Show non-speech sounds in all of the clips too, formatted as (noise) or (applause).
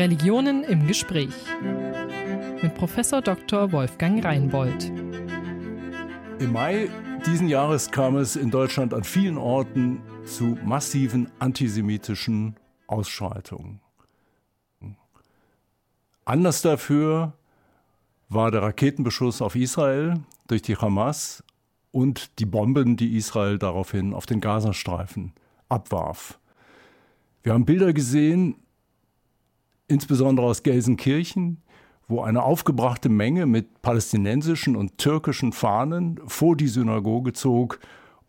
Religionen im Gespräch mit Professor Dr. Wolfgang Reinbold. Im Mai diesen Jahres kam es in Deutschland an vielen Orten zu massiven antisemitischen Ausschreitungen. Anlass dafür war der Raketenbeschuss auf Israel durch die Hamas und die Bomben, die Israel daraufhin auf den Gazastreifen abwarf. Wir haben Bilder gesehen, insbesondere aus Gelsenkirchen, wo eine aufgebrachte Menge mit palästinensischen und türkischen Fahnen vor die Synagoge zog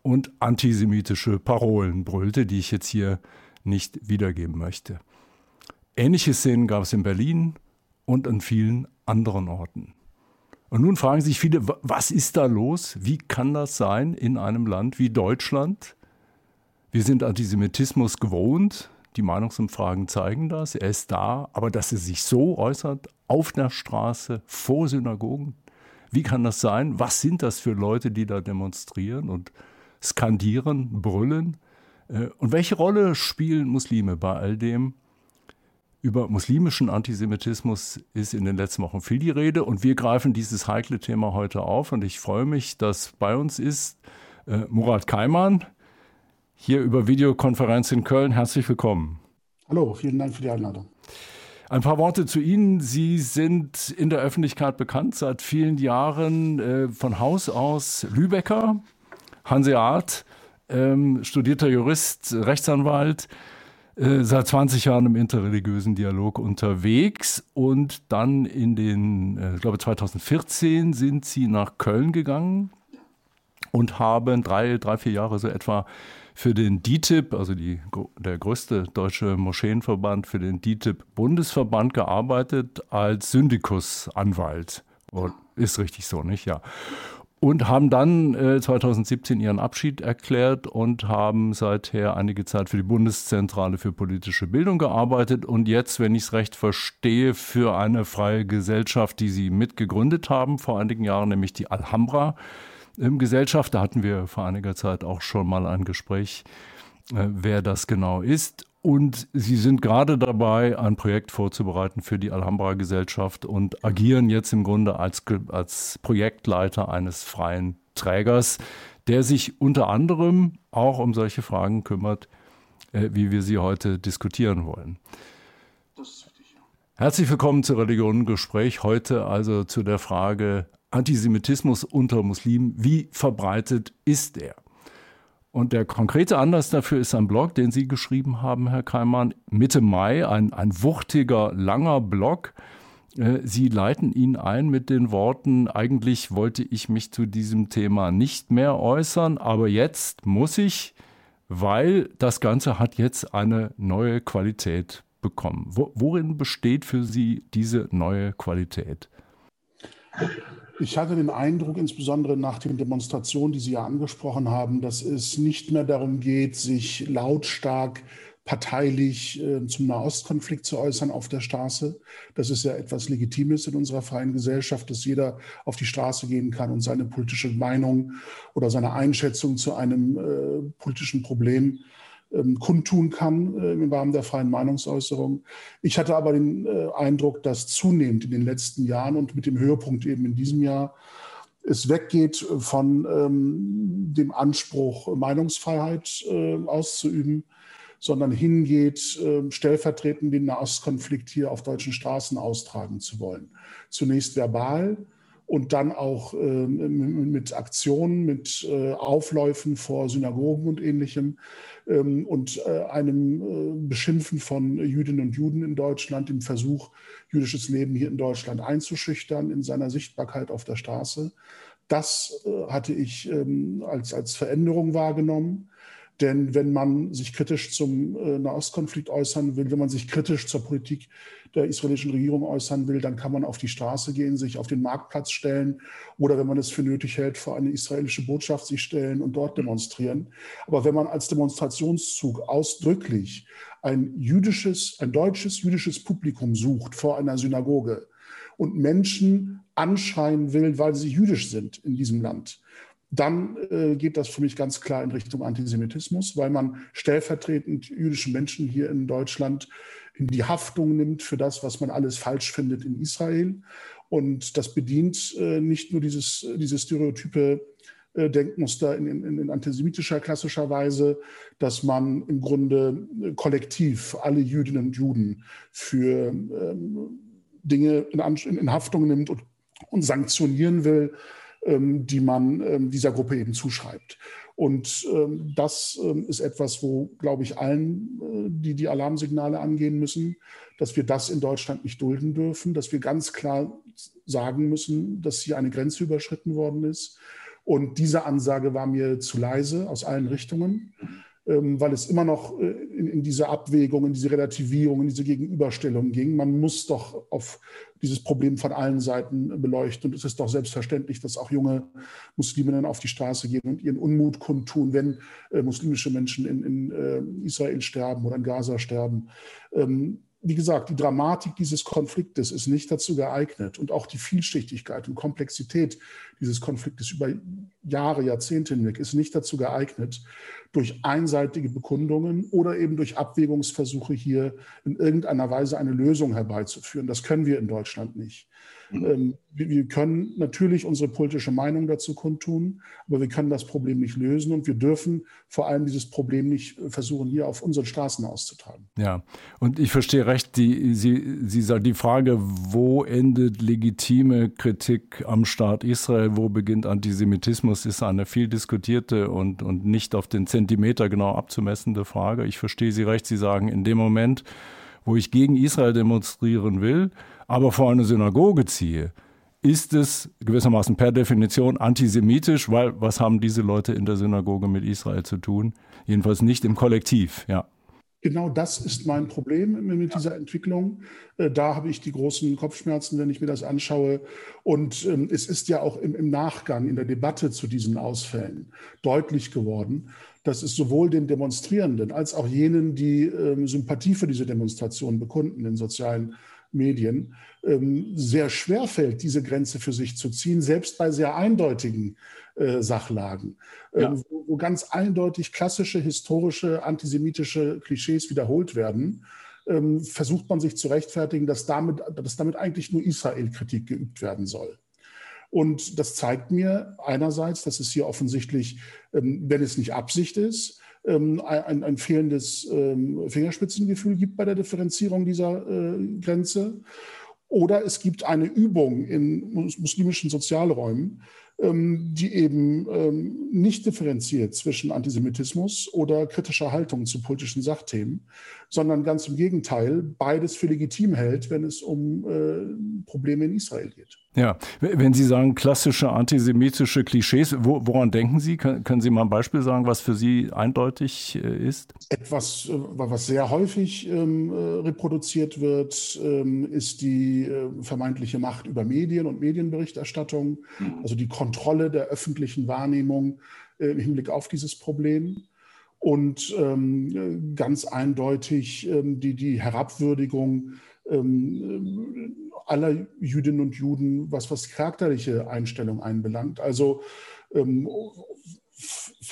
und antisemitische Parolen brüllte, die ich jetzt hier nicht wiedergeben möchte. Ähnliche Szenen gab es in Berlin und an vielen anderen Orten. Und nun fragen sich viele, was ist da los? Wie kann das sein in einem Land wie Deutschland? Wir sind Antisemitismus gewohnt. Die Meinungsumfragen zeigen das. Er ist da. Aber dass er sich so äußert, auf der Straße, vor Synagogen, wie kann das sein? Was sind das für Leute, die da demonstrieren und skandieren, brüllen? Äh, und welche Rolle spielen Muslime bei all dem? Über muslimischen Antisemitismus ist in den letzten Wochen viel die Rede und wir greifen dieses heikle Thema heute auf und ich freue mich, dass bei uns ist äh, Murat Kaiman hier über Videokonferenz in Köln. Herzlich willkommen. Hallo, vielen Dank für die Einladung. Ein paar Worte zu Ihnen. Sie sind in der Öffentlichkeit bekannt, seit vielen Jahren äh, von Haus aus Lübecker, Hanseat, ähm, studierter Jurist, Rechtsanwalt. Äh, seit 20 Jahren im interreligiösen Dialog unterwegs und dann in den, äh, ich glaube 2014 sind sie nach Köln gegangen und haben drei, drei, vier Jahre so etwa für den DITIB, also die, der größte deutsche Moscheenverband, für den DITIB-Bundesverband gearbeitet als Syndikusanwalt. Ist richtig so, nicht? Ja und haben dann äh, 2017 ihren Abschied erklärt und haben seither einige Zeit für die Bundeszentrale für politische Bildung gearbeitet und jetzt, wenn ich es recht verstehe, für eine freie Gesellschaft, die sie mitgegründet haben vor einigen Jahren, nämlich die Alhambra ähm, Gesellschaft. Da hatten wir vor einiger Zeit auch schon mal ein Gespräch, äh, wer das genau ist. Und Sie sind gerade dabei, ein Projekt vorzubereiten für die Alhambra-Gesellschaft und agieren jetzt im Grunde als, als Projektleiter eines freien Trägers, der sich unter anderem auch um solche Fragen kümmert, äh, wie wir sie heute diskutieren wollen. Herzlich willkommen zu Religionengespräch. Heute also zu der Frage Antisemitismus unter Muslimen. Wie verbreitet ist er? Und der konkrete Anlass dafür ist ein Blog, den Sie geschrieben haben, Herr Keimann, Mitte Mai, ein, ein wuchtiger, langer Blog. Äh, Sie leiten ihn ein mit den Worten, eigentlich wollte ich mich zu diesem Thema nicht mehr äußern, aber jetzt muss ich, weil das Ganze hat jetzt eine neue Qualität bekommen. worin besteht für Sie diese neue Qualität? Ich hatte den Eindruck, insbesondere nach den Demonstrationen, die Sie ja angesprochen haben, dass es nicht mehr darum geht, sich lautstark parteilich äh, zum Nahostkonflikt zu äußern auf der Straße. Das ist ja etwas Legitimes in unserer freien Gesellschaft, dass jeder auf die Straße gehen kann und seine politische Meinung oder seine Einschätzung zu einem äh, politischen Problem ähm, kundtun kann äh, im Rahmen der freien Meinungsäußerung. Ich hatte aber den äh, Eindruck, dass zunehmend in den letzten Jahren und mit dem Höhepunkt eben in diesem Jahr es weggeht von ähm, dem Anspruch, Meinungsfreiheit äh, auszuüben, sondern hingeht, äh, stellvertretend den Nahostkonflikt hier auf deutschen Straßen austragen zu wollen. Zunächst verbal, und dann auch äh, mit Aktionen, mit äh, Aufläufen vor Synagogen und ähnlichem ähm, und äh, einem äh, Beschimpfen von Jüdinnen und Juden in Deutschland, dem Versuch, jüdisches Leben hier in Deutschland einzuschüchtern in seiner Sichtbarkeit auf der Straße. Das äh, hatte ich ähm, als, als Veränderung wahrgenommen. Denn wenn man sich kritisch zum äh, Nahostkonflikt äußern will, wenn man sich kritisch zur Politik der israelischen Regierung äußern will, dann kann man auf die Straße gehen, sich auf den Marktplatz stellen oder wenn man es für nötig hält, vor eine israelische Botschaft sich stellen und dort demonstrieren. Aber wenn man als Demonstrationszug ausdrücklich ein jüdisches, ein deutsches jüdisches Publikum sucht vor einer Synagoge und Menschen anschreien will, weil sie jüdisch sind in diesem Land, dann äh, geht das für mich ganz klar in Richtung Antisemitismus, weil man stellvertretend jüdischen Menschen hier in Deutschland in die Haftung nimmt für das, was man alles falsch findet in Israel. Und das bedient äh, nicht nur dieses, dieses stereotype äh, Denkmuster in, in, in, antisemitischer klassischer Weise, dass man im Grunde äh, kollektiv alle Jüdinnen und Juden für ähm, Dinge in, in, Haftung nimmt und, und sanktionieren will, die man ähm, dieser Gruppe eben zuschreibt. Und ähm, das ist etwas, wo, glaube ich, allen, äh, die die Alarmsignale angehen müssen, dass wir das in Deutschland nicht dulden dürfen, dass wir ganz klar sagen müssen, dass hier eine Grenze überschritten worden ist. Und diese Ansage war mir zu leise aus allen Richtungen. Ähm, weil es immer noch äh, in, diese Abwägung, in diese Relativierung, in diese Gegenüberstellung ging. Man muss doch auf dieses Problem von allen Seiten beleuchten. Und es ist doch selbstverständlich, dass auch junge Musliminnen auf die Straße gehen und ihren Unmut kundtun, wenn äh, muslimische Menschen in, in äh, Israel sterben oder in Gaza sterben. Ähm, wie gesagt, die Dramatik dieses Konfliktes ist nicht dazu geeignet und auch die Vielschichtigkeit und Komplexität dieses Konfliktes über Jahre, Jahrzehnte hinweg ist nicht dazu geeignet, durch einseitige Bekundungen oder eben durch Abwägungsversuche hier in irgendeiner Weise eine Lösung herbeizuführen. Das können wir in Deutschland nicht. Ähm, wir können natürlich unsere politische Meinung dazu kundtun, aber wir können das Problem nicht lösen und wir dürfen vor allem dieses Problem nicht versuchen, hier auf unseren Straßen auszutragen. Ja, und ich verstehe recht, die, Sie, Sie sagen die Frage, wo endet legitime Kritik am Staat Israel, wo beginnt Antisemitismus, ist eine viel diskutierte und, und nicht auf den Zentimeter genau abzumessende Frage. Ich verstehe Sie recht, Sie sagen, in dem Moment, wo ich gegen Israel demonstrieren will, aber vor eine Synagoge ziehe, ist es gewissermaßen per Definition antisemitisch, weil was haben diese Leute in der Synagoge mit Israel zu tun? Jedenfalls nicht im Kollektiv, ja. Genau das ist mein Problem mit dieser Entwicklung. Äh, da habe ich die großen Kopfschmerzen, wenn ich mir das anschaue. Und ähm, es ist ja auch im, Nachgang in der Debatte zu diesen Ausfällen deutlich geworden, dass es sowohl den Demonstrierenden als auch jenen, die ähm, Sympathie für diese Demonstration bekunden in sozialen Medien, ähm, sehr schwer fällt, diese Grenze für sich zu ziehen, selbst bei sehr eindeutigen äh, Sachlagen, ja. Ähm, wo, wo, ganz eindeutig klassische historische antisemitische Klischees wiederholt werden. Ähm, versucht man sich zu rechtfertigen, dass damit, dass damit eigentlich nur Israel-Kritik geübt werden soll. Und das zeigt mir einerseits, dass es hier offensichtlich, ähm, wenn es nicht Absicht ist, ähm, ein, ein, fehlendes ähm, Fingerspitzengefühl gibt bei der Differenzierung dieser äh, Grenze. Oder es gibt eine Übung in muslimischen Sozialräumen, ähm, die eben ähm, nicht differenziert zwischen Antisemitismus oder kritischer Haltung zu politischen Sachthemen, sondern ganz im Gegenteil beides für legitim hält, wenn es um äh, Probleme in Israel geht. Ja, wenn Sie sagen klassische antisemitische Klischees, woran denken Sie? Können Sie mal ein Beispiel sagen, was für Sie eindeutig äh, ist? Etwas, äh, was sehr häufig ähm, reproduziert wird, ähm, ist die äh, vermeintliche Macht über Medien und Medienberichterstattung, mhm. also die Kontrolle der öffentlichen Wahrnehmung äh, im Hinblick auf dieses Problem und ähm, ganz eindeutig ähm, die, die Herabwürdigung ähm, aller Jüdinnen und Juden, was, was charakterliche Einstellung einbelangt. Also ähm,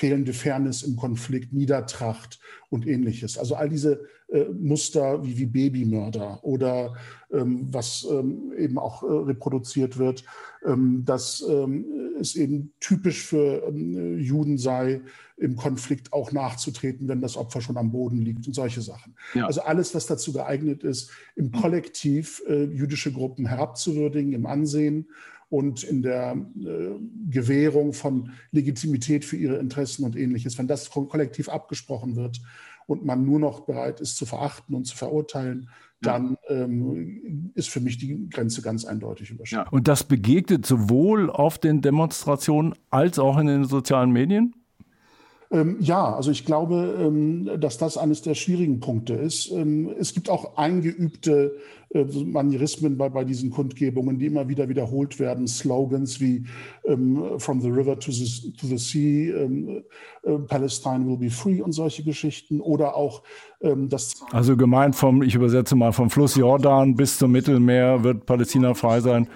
fehlende Fairness im Konflikt, Niedertracht und ähnliches. Also all diese äh, Muster wie, wie Babymörder oder ähm, was ähm, eben auch äh, reproduziert wird, ähm, dass ähm, es eben typisch für ähm, Juden sei, im Konflikt auch nachzutreten, wenn das Opfer schon am Boden liegt und solche Sachen. Ja. Also alles, was dazu geeignet ist, im Kollektiv äh, jüdische Gruppen herabzuwürdigen, im Ansehen und in der äh, Gewährung von Legitimität für ihre Interessen und ähnliches. Wenn das kollektiv abgesprochen wird und man nur noch bereit ist zu verachten und zu verurteilen, dann ähm, ist für mich die Grenze ganz eindeutig überschritten. Ja. Und das begegnet sowohl auf den Demonstrationen als auch in den sozialen Medien? Ähm, ja, also ich glaube, ähm, dass das eines der schwierigen Punkte ist. Ähm, es gibt auch eingeübte äh, Manierismen bei, bei diesen Kundgebungen, die immer wieder wiederholt werden. Slogans wie From the river to the, to the sea, uh, Palestine will be free und solche Geschichten. Oder auch das. Also gemeint vom, ich übersetze mal, vom Fluss Jordan bis zum Mittelmeer wird Palästina frei sein.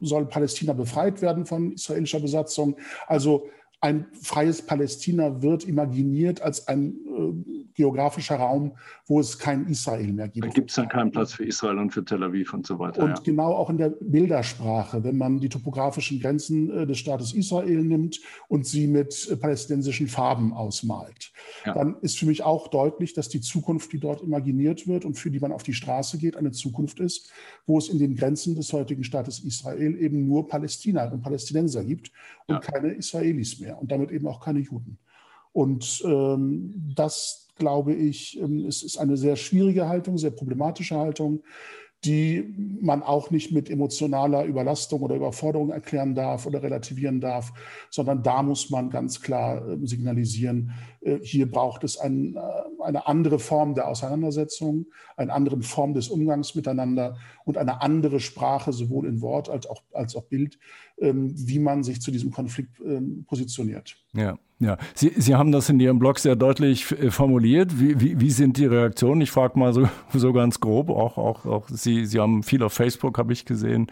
Soll Palästina befreit werden von israelischer Besatzung? Also ein freies Palästina wird imaginiert als ein äh, geografischer Raum, wo es kein Israel mehr gibt. Da gibt es dann keinen Platz für Israel und für Tel Aviv und so weiter. Und ja. genau auch in der Bildersprache, wenn man die topografischen Grenzen äh, des Staates Israel nimmt und sie mit äh, palästinensischen Farben ausmalt, ja. dann ist für mich auch deutlich, dass die Zukunft, die dort imaginiert wird und für die man auf die Straße geht, eine Zukunft ist, wo es in den Grenzen des heutigen Staates Israel eben nur Palästina und Palästinenser gibt und ja. keine Israelis mehr und damit eben auch keine Juden. Und ähm, das, glaube ich, ähm, es ist eine sehr schwierige Haltung, sehr problematische Haltung, die man auch nicht mit emotionaler Überlastung oder Überforderung erklären darf oder relativieren darf, sondern da muss man ganz klar ähm, signalisieren, hier braucht es ein, äh, eine andere Form der Auseinandersetzung, eine andere Form des Umgangs miteinander und eine andere Sprache, sowohl in Wort als auch, als auch Bild, ähm, wie man sich zu diesem Konflikt ähm, positioniert. Ja. Ja, Sie, Sie haben das in Ihrem Blog sehr deutlich äh, formuliert. Wie, wie, wie sind die Reaktionen? Ich frage mal so, (laughs) so ganz grob, auch, auch, auch Sie, Sie haben viel auf Facebook, habe ich gesehen,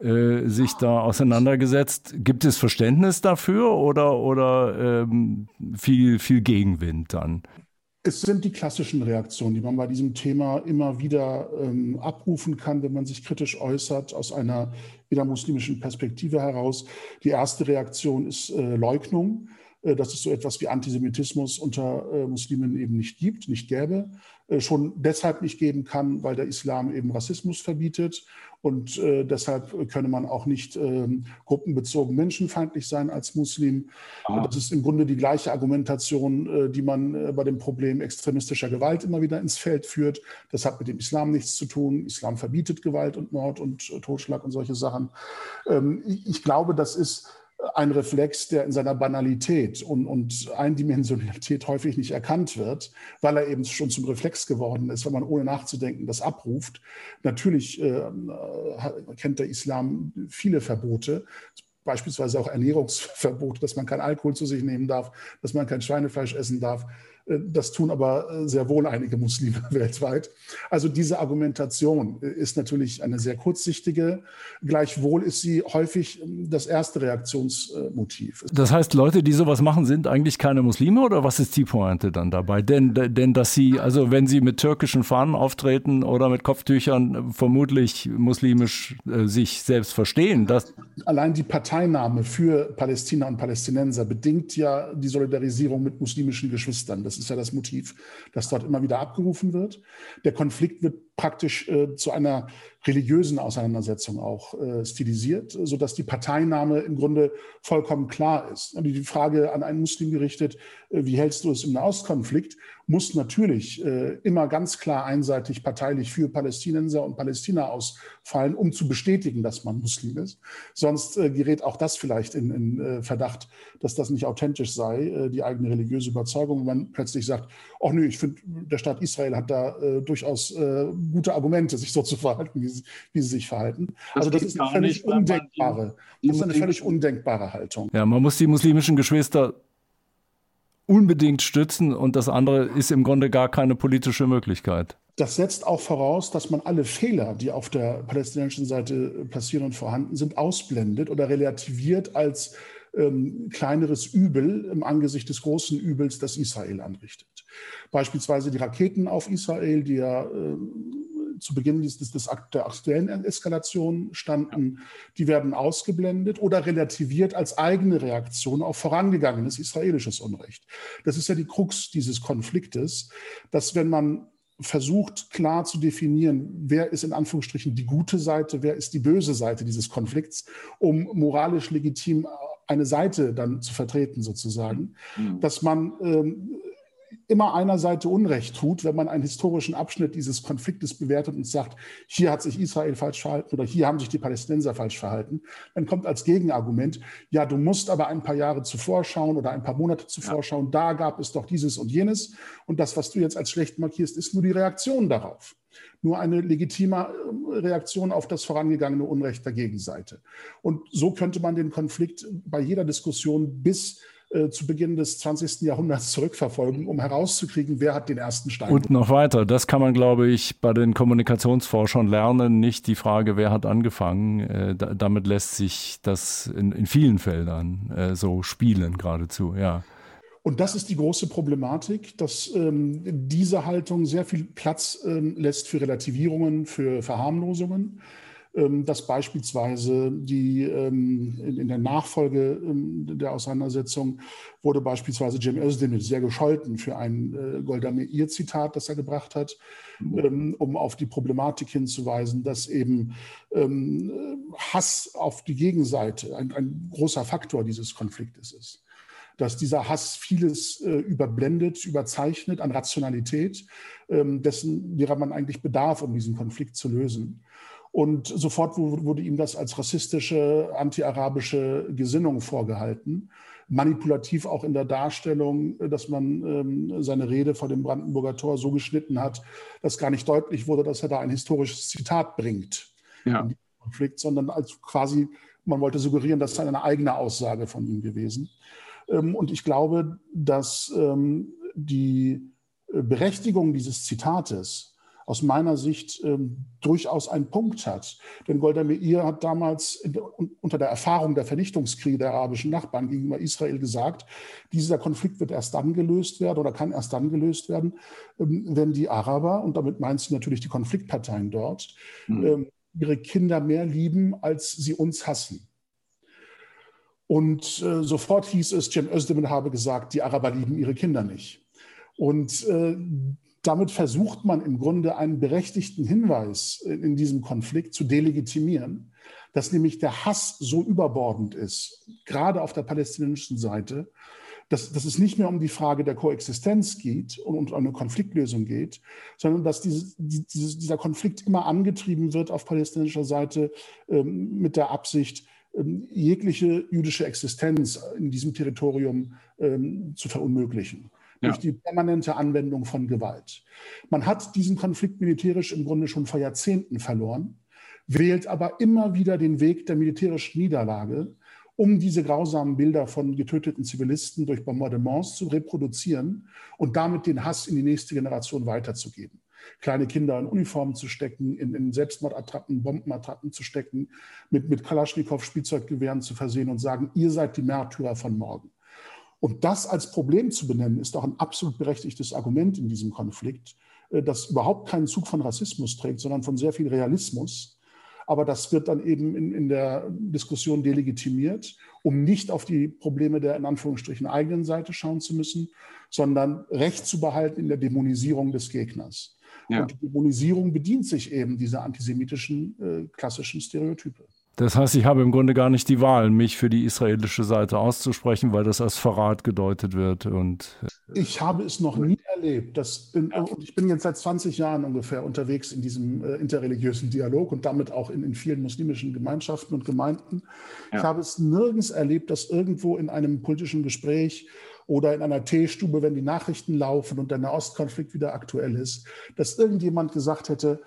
äh, sich da auseinandergesetzt. Gibt es Verständnis dafür oder, oder ähm, viel, viel Gegenwind dann? Es sind die klassischen Reaktionen, die man bei diesem Thema immer wieder ähm, abrufen kann, wenn man sich kritisch äußert, aus einer innermuslimischen Perspektive heraus. Die erste Reaktion ist äh, Leugnung. Äh, dass es so etwas wie Antisemitismus unter äh, Muslimen eben nicht gibt, nicht gäbe, schon deshalb nicht geben kann, weil der Islam eben Rassismus verbietet und deshalb könne man auch nicht ähm, gruppenbezogen menschenfeindlich sein als Muslim. Ah. Das ist im Grunde die gleiche Argumentation, die man bei dem Problem extremistischer Gewalt immer wieder ins Feld führt. Das hat mit dem Islam nichts zu tun. Islam verbietet Gewalt und Mord und Totschlag und solche Sachen. Ähm, ich glaube, das ist ein Reflex, der in seiner Banalität und, und Eindimensionalität häufig nicht erkannt wird, weil er eben schon zum Reflex geworden ist, wenn man ohne nachzudenken das abruft. Natürlich äh, kennt der Islam viele Verbote, beispielsweise auch Ernährungsverbote, dass man kein Alkohol zu sich nehmen darf, dass man kein Schweinefleisch essen darf, das tun aber äh, sehr wohl einige Muslime (laughs) weltweit. Also diese Argumentation äh, ist natürlich eine sehr kurzsichtige. Gleichwohl ist sie häufig ähm, das erste Reaktionsmotiv. Das heißt, Leute, die sowas machen, sind eigentlich keine Muslime oder was ist die Pointe dann dabei? Denn, denn dass sie, also wenn sie mit türkischen Fahnen auftreten oder mit Kopftüchern vermutlich muslimisch äh, sich selbst verstehen. Das Allein die Parteinahme für Palästina und Palästinenser bedingt ja die Solidarisierung mit muslimischen Geschwistern. Das ist ja das Motiv, das dort immer wieder abgerufen wird. Der Konflikt wird praktisch äh, zu einer religiösen Auseinandersetzung auch äh, stilisiert, sodass die Parteinahme im Grunde vollkommen klar ist. Die Frage an einen Muslim gerichtet, äh, wie hältst du es im Nahostkonflikt, muss natürlich äh, immer ganz klar einseitig parteilich für Palästinenser und Palästina ausfallen, um zu bestätigen, dass man Muslim ist. Sonst äh, gerät auch das vielleicht in, in äh, Verdacht, dass das nicht authentisch sei, die eigene religiöse Überzeugung, wenn man plötzlich sagt, ach nö, ich finde, der Staat Israel hat da durchaus gute Argumente, sich so zu verhalten, wie sie, wie sie sich verhalten. Das also das ist eine völlig undenkbare, das ist eine völlig undenkbare Haltung. Ja, man muss die muslimischen Geschwister unbedingt stützen und das andere ist im Grunde gar keine politische Möglichkeit. Das setzt auch voraus, dass man alle Fehler, die auf der palästinensischen Seite passieren und vorhanden sind, ausblendet oder relativiert als ähm, kleineres Übel im Angesicht des großen Übels, das Israel anrichtet. Beispielsweise die Raketen auf Israel, die ja äh, zu Beginn des, des, des, der aktuellen Eskalation standen, die werden ausgeblendet oder relativiert als eigene Reaktion auf vorangegangenes israelisches Unrecht. Das ist ja die Krux dieses Konfliktes, dass wenn man versucht klar zu definieren, wer ist in Anführungsstrichen die gute Seite, wer ist die böse Seite dieses Konflikts, um moralisch legitim eine Seite dann zu vertreten sozusagen, mhm. dass man ähm, immer einer Seite Unrecht tut, wenn man einen historischen Abschnitt dieses Konfliktes bewertet und sagt, hier hat sich Israel falsch verhalten oder hier haben sich die Palästinenser falsch verhalten, dann kommt als Gegenargument, ja, du musst aber ein paar Jahre zuvor schauen oder ein paar Monate zuvor ja. schauen, da gab es doch dieses und jenes und das, was du jetzt als schlecht markierst, ist nur die Reaktion darauf. Nur eine legitime äh, Reaktion auf das vorangegangene Unrecht der Gegenseite. Und so könnte man den Konflikt bei jeder Diskussion bis äh, zu Beginn des 20. Jahrhunderts zurückverfolgen, um herauszukriegen, wer hat den ersten Stein. Und noch weiter, das kann man, glaube ich, bei den Kommunikationsforschern lernen, nicht die Frage, wer hat angefangen. Äh, da, damit lässt sich das in, in vielen Feldern äh, so spielen geradezu, ja. Und das ist die große Problematik, dass ähm, diese Haltung sehr viel Platz ähm, lässt für Relativierungen, für Verharmlosungen. Ähm, dass beispielsweise die ähm, in, der Nachfolge ähm, der Auseinandersetzung wurde beispielsweise Cem Özdemir sehr gescholten für ein äh, Golda Meir-Zitat, das er gebracht hat, mhm. um auf die Problematik hinzuweisen, dass eben Hass auf die Gegenseite ein, ein großer Faktor dieses Konfliktes ist dass dieser Hass vieles äh, überblendet, überzeichnet an Rationalität, ähm, dessen, derer man eigentlich bedarf, um diesen Konflikt zu lösen. Und sofort wurde ihm das als rassistische, anti-arabische Gesinnung vorgehalten. Manipulativ auch in der Darstellung, dass man ähm, seine Rede vor dem Brandenburger Tor so geschnitten hat, dass gar nicht deutlich wurde, dass er da ein historisches Zitat bringt. Ja. Konflikt, sondern als quasi, man wollte suggerieren, das sei eine eigene Aussage von ihm gewesen. Ähm, und ich glaube, dass ähm, die Berechtigung dieses Zitates aus meiner Sicht ähm, durchaus einen Punkt hat. Denn Golda Meir hat damals der, unter der Erfahrung der Vernichtungskriege der arabischen Nachbarn gegenüber Israel gesagt, dieser Konflikt wird erst dann gelöst werden oder kann erst dann gelöst werden, ähm, wenn die Araber, und damit meint sie natürlich die Konfliktparteien dort, mhm. ähm, ihre Kinder mehr lieben, als sie uns hassen. Und äh, sofort hieß es, Cem Özdemir habe gesagt, die Araber lieben ihre Kinder nicht. Und äh, damit versucht man im Grunde einen berechtigten Hinweis in diesem Konflikt zu delegitimieren, dass nämlich der Hass so überbordend ist, gerade auf der palästinensischen Seite, dass, dass es nicht mehr um die Frage der Koexistenz geht und um eine Konfliktlösung geht, sondern dass diese, diese, dieser Konflikt immer angetrieben wird auf palästinensischer Seite ähm, mit der Absicht, ähm, jegliche jüdische Existenz in diesem Territorium ähm, zu verunmöglichen durch ja. die permanente Anwendung von Gewalt. Man hat diesen Konflikt militärisch im Grunde schon vor Jahrzehnten verloren, wählt aber immer wieder den Weg der militärischen Niederlage, um diese grausamen Bilder von getöteten Zivilisten durch Bombardements zu reproduzieren und damit den Hass in die nächste Generation weiterzugeben. Kleine Kinder in Uniformen zu stecken, in, in Selbstmordattrappen, Bombenattrappen zu stecken, mit, mit Kalaschnikow-Spielzeuggewehren zu versehen und sagen, ihr seid die Märtyrer von morgen. Und das als Problem zu benennen, ist auch ein absolut berechtigtes Argument in diesem Konflikt, äh, das überhaupt keinen Zug von Rassismus trägt, sondern von sehr viel Realismus. Aber das wird dann eben in, in der Diskussion delegitimiert, um nicht auf die Probleme der in Anführungsstrichen eigenen Seite schauen zu müssen, sondern Recht zu behalten in der Dämonisierung des Gegners. Ja. Und die Dämonisierung bedient sich eben dieser antisemitischen äh, klassischen Stereotype. Das heißt, ich habe im Grunde gar nicht die Wahl, mich für die israelische Seite auszusprechen, weil das als Verrat gedeutet wird. Und äh, ich habe es noch nie erlebt. Dass in, und ich bin jetzt seit 20 Jahren ungefähr unterwegs in diesem äh, interreligiösen Dialog und damit auch in, in vielen muslimischen Gemeinschaften und Gemeinden. Ja. Ich habe es nirgends erlebt, dass irgendwo in einem politischen Gespräch oder in einer Teestube, wenn die Nachrichten laufen und der Nahostkonflikt wieder aktuell ist, dass irgendjemand gesagt hätte,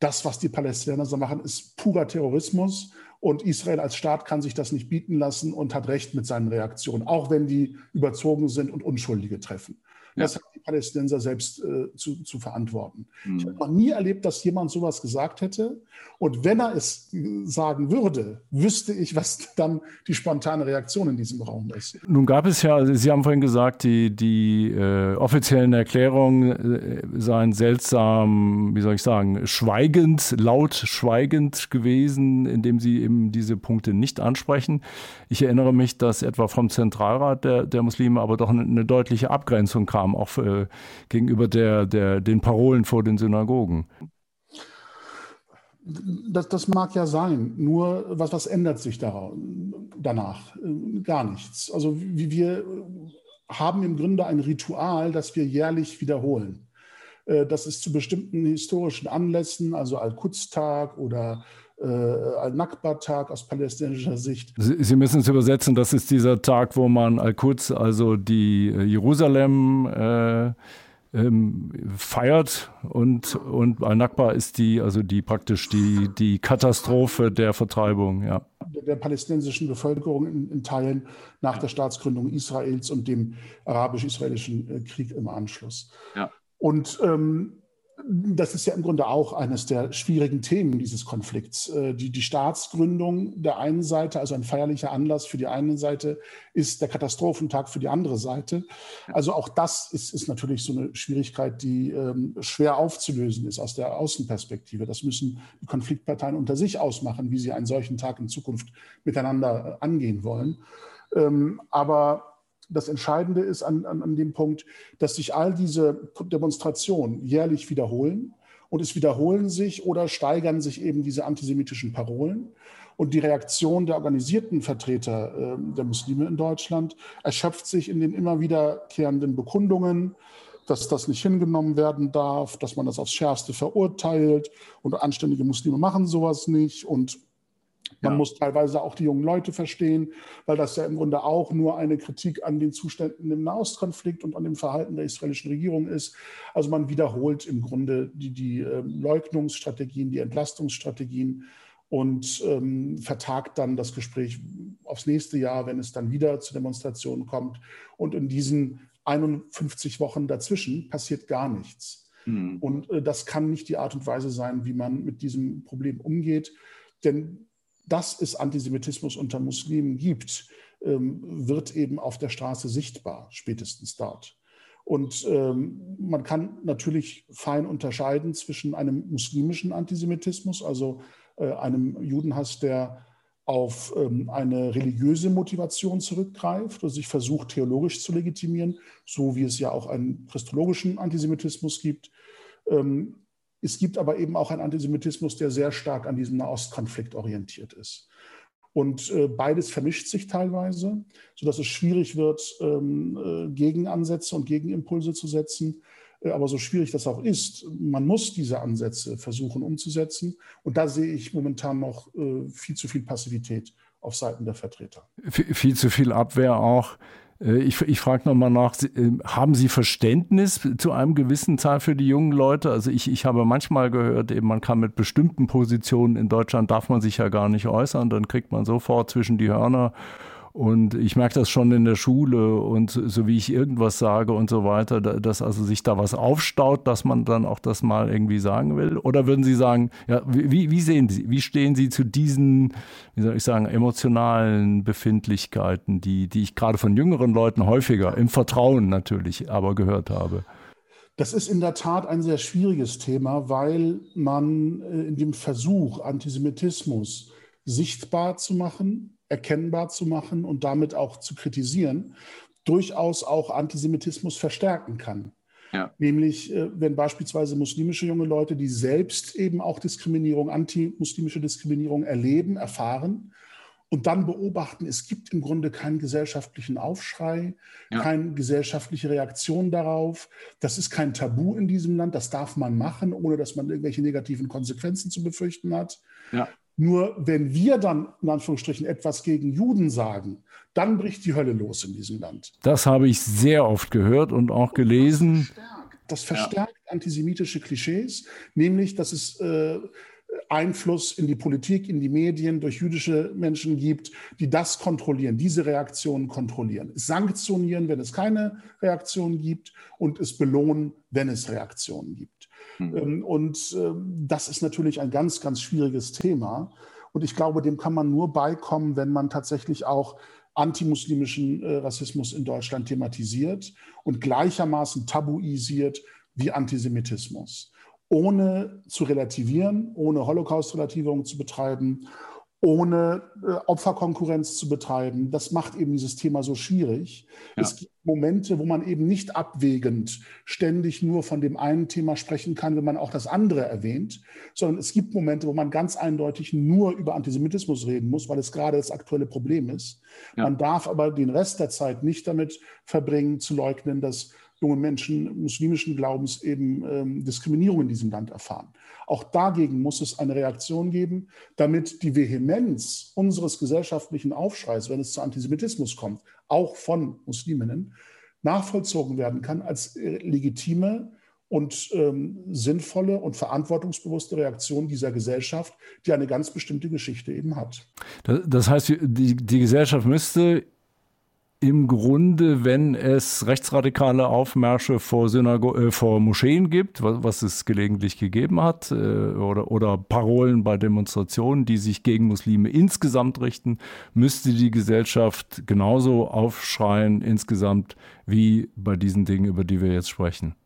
das, was die Palästinenser machen, ist purer Terrorismus und Israel als Staat kann sich das nicht bieten lassen und hat Recht mit seinen Reaktionen, auch wenn die überzogen sind und Unschuldige treffen. Ja. Das haben die Palästinenser selbst äh, zu, zu, verantworten. Mhm. Ich habe noch nie erlebt, dass jemand sowas gesagt hätte. Und wenn er es sagen würde, wüsste ich, was (laughs) dann die spontane Reaktion in diesem Raum ist. Nun gab es ja, Sie haben vorhin gesagt, die, die äh, offiziellen Erklärungen äh, seien seltsam, wie soll ich sagen, schweigend, laut schweigend gewesen, indem sie eben diese Punkte nicht ansprechen. Ich erinnere mich, dass etwa vom Zentralrat der, der Muslime aber doch eine, eine deutliche Abgrenzung kam haben, auch äh, gegenüber der, der, den Parolen vor den Synagogen. Das, das mag ja sein, nur was, was ändert sich darauf, danach? Gar nichts. Also wir haben im Grunde ein Ritual, das wir jährlich wiederholen. Äh, das ist zu bestimmten historischen Anlässen, also Al-Quds-Tag oder Al-Nakba-Tag aus palästinensischer Sicht. Sie, Sie, müssen es übersetzen, das ist dieser Tag, wo man Al-Quds, also die äh, Jerusalem, äh, ähm, feiert und, und Al-Nakba ist die, also die praktisch die, die Katastrophe der Vertreibung, ja. der palästinensischen Bevölkerung in, in, Teilen nach der Staatsgründung Israels und dem arabisch-israelischen äh, Krieg im Anschluss. Ja. Und ähm, das ist ja im Grunde auch eines der schwierigen Themen dieses Konflikts. Äh, die, die Staatsgründung der einen Seite, also ein feierlicher Anlass für die eine Seite, ist der Katastrophentag für die andere Seite. Also auch das ist, ist natürlich so eine Schwierigkeit, die ähm, schwer aufzulösen ist aus der Außenperspektive. Das müssen die Konfliktparteien unter sich ausmachen, wie sie einen solchen Tag in Zukunft miteinander äh, angehen wollen. Ähm, aber das Entscheidende ist an, an, an dem Punkt, dass sich all diese Demonstrationen jährlich wiederholen und es wiederholen sich oder steigern sich eben diese antisemitischen Parolen. Und die Reaktion der organisierten Vertreter äh, der Muslime in Deutschland erschöpft sich in den immer wiederkehrenden Bekundungen, dass das nicht hingenommen werden darf, dass man das aufs Schärfste verurteilt und anständige Muslime machen sowas nicht und man ja. muss teilweise auch die jungen Leute verstehen, weil das ja im Grunde auch nur eine Kritik an den Zuständen im Nahostkonflikt und an dem Verhalten der israelischen Regierung ist. Also man wiederholt im Grunde die, die äh, Leugnungsstrategien, die Entlastungsstrategien und ähm, vertagt dann das Gespräch aufs nächste Jahr, wenn es dann wieder zu Demonstrationen kommt. Und in diesen 51 Wochen dazwischen passiert gar nichts. Mhm. Und äh, das kann nicht die Art und Weise sein, wie man mit diesem Problem umgeht. Denn dass es Antisemitismus unter Muslimen gibt, ähm, wird eben auf der Straße sichtbar, spätestens dort. Und ähm, man kann natürlich fein unterscheiden zwischen einem muslimischen Antisemitismus, also äh, einem Judenhass, der auf ähm, eine religiöse Motivation zurückgreift oder sich versucht, theologisch zu legitimieren, so wie es ja auch einen christologischen Antisemitismus gibt. Ähm, es gibt aber eben auch einen Antisemitismus, der sehr stark an diesem Nahostkonflikt orientiert ist. Und äh, beides vermischt sich teilweise, sodass es schwierig wird, ähm, äh, Gegenansätze und Gegenimpulse zu setzen. Äh, aber so schwierig das auch ist, man muss diese Ansätze versuchen umzusetzen. Und da sehe ich momentan noch äh, viel zu viel Passivität auf Seiten der Vertreter. Viel, viel zu viel Abwehr auch. Äh, ich, ich frage nochmal nach, äh, haben Sie Verständnis zu einem gewissen Teil für die jungen Leute? Also ich, ich habe manchmal gehört, eben man kann mit bestimmten Positionen in Deutschland, darf man sich ja gar nicht äußern, dann kriegt man sofort zwischen die Hörner und ich merke das schon in der Schule und so wie ich irgendwas sage und so weiter, dass also sich da was aufstaut, dass man dann auch das mal irgendwie sagen will. Oder würden Sie sagen, ja, wie, wie sehen Sie, wie stehen Sie zu diesen, wie soll ich sagen, emotionalen Befindlichkeiten, die, die ich gerade von jüngeren Leuten häufiger, im Vertrauen natürlich, aber gehört habe? Das ist in der Tat ein sehr schwieriges Thema, weil man äh, in dem Versuch, Antisemitismus sichtbar zu machen, erkennbar zu machen und damit auch zu kritisieren, durchaus auch Antisemitismus verstärken kann. Ja. Nämlich, äh, wenn beispielsweise muslimische junge Leute, die selbst eben auch Diskriminierung, antimuslimische Diskriminierung erleben, erfahren und dann beobachten, es gibt im Grunde keinen gesellschaftlichen Aufschrei, ja. keine gesellschaftliche Reaktion darauf. Das ist kein Tabu in diesem Land, das darf man machen, ohne dass man irgendwelche negativen Konsequenzen zu befürchten hat. Ja. Nur wenn wir dann in Anführungsstrichen etwas gegen Juden sagen, dann bricht die Hölle los in diesem Land. Das habe ich sehr oft gehört und auch gelesen. Das verstärkt, ja. antisemitische Klischees, nämlich, dass es äh, Einfluss in die Politik, in die Medien durch jüdische Menschen gibt, die das kontrollieren, diese Reaktionen kontrollieren, sanktionieren, wenn es keine Reaktionen gibt und es belohnen, wenn es Reaktionen gibt. Mhm. Und ähm, das ist natürlich ein ganz, ganz schwieriges Thema. Und ich glaube, dem kann man nur beikommen, wenn man tatsächlich auch antimuslimischen äh, Rassismus in Deutschland thematisiert und gleichermaßen tabuisiert wie Antisemitismus, ohne zu relativieren, ohne Holocaust-Relativierung zu betreiben ohne äh, Opferkonkurrenz zu betreiben. Das macht eben dieses Thema so schwierig. Ja. Es gibt Momente, wo man eben nicht abwägend ständig nur von dem einen Thema sprechen kann, wenn man auch das andere erwähnt, sondern es gibt Momente, wo man ganz eindeutig nur über Antisemitismus reden muss, weil es gerade das aktuelle Problem ist. Ja. Man darf aber den Rest der Zeit nicht damit verbringen, zu leugnen, dass junge Menschen muslimischen Glaubens eben ähm, Diskriminierung in diesem Land erfahren. Auch dagegen muss es eine Reaktion geben, damit die Vehemenz unseres gesellschaftlichen Aufschreis, wenn es zu Antisemitismus kommt, auch von Musliminnen, nachvollzogen werden kann als äh, legitime und ähm, sinnvolle und verantwortungsbewusste Reaktion dieser Gesellschaft, die eine ganz bestimmte Geschichte eben hat. Das, heißt, die, die Gesellschaft müsste im Grunde, wenn es rechtsradikale Aufmärsche vor, Synago äh, vor Moscheen gibt, was, was, es gelegentlich gegeben hat, äh, oder, oder Parolen bei Demonstrationen, die sich gegen Muslime insgesamt richten, müsste die Gesellschaft genauso aufschreien insgesamt wie bei diesen Dingen, über die wir jetzt sprechen.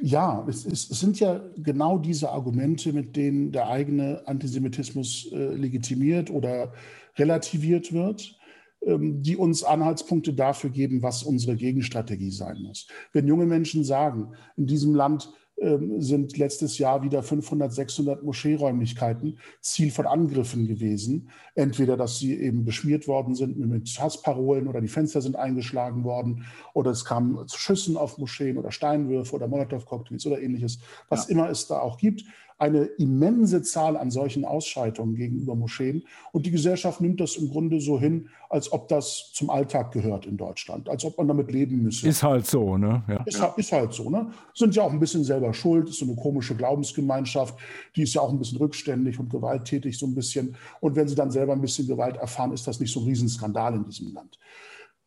Ja, es, es, sind ja genau diese Argumente, mit denen der eigene Antisemitismus äh, legitimiert oder relativiert wird. Ähm, die uns Anhaltspunkte dafür geben, was unsere Gegenstrategie sein muss. Wenn junge Menschen sagen, in diesem Land ähm, sind letztes Jahr wieder 500, 600 Moscheeräumlichkeiten Ziel von Angriffen gewesen. Entweder, dass sie eben beschmiert worden sind mit Hassparolen oder die Fenster sind eingeschlagen worden oder es kam zu Schüssen auf Moscheen oder Steinwürfe oder Molotow-Cocktails oder ähnliches, was ja. immer es da auch gibt eine immense Zahl an solchen Ausschreitungen gegenüber Moscheen. Und die Gesellschaft nimmt das im Grunde so hin, als ob das zum Alltag gehört in Deutschland, als ob man damit leben müsse. Ist halt so, ne? Ja. Ist, ist, halt so, ne? Sind ja auch ein bisschen selber schuld, ist so eine komische Glaubensgemeinschaft, die ist ja auch ein bisschen rückständig und gewalttätig so ein bisschen. Und wenn sie dann selber ein bisschen Gewalt erfahren, ist das nicht so ein Riesenskandal in diesem Land.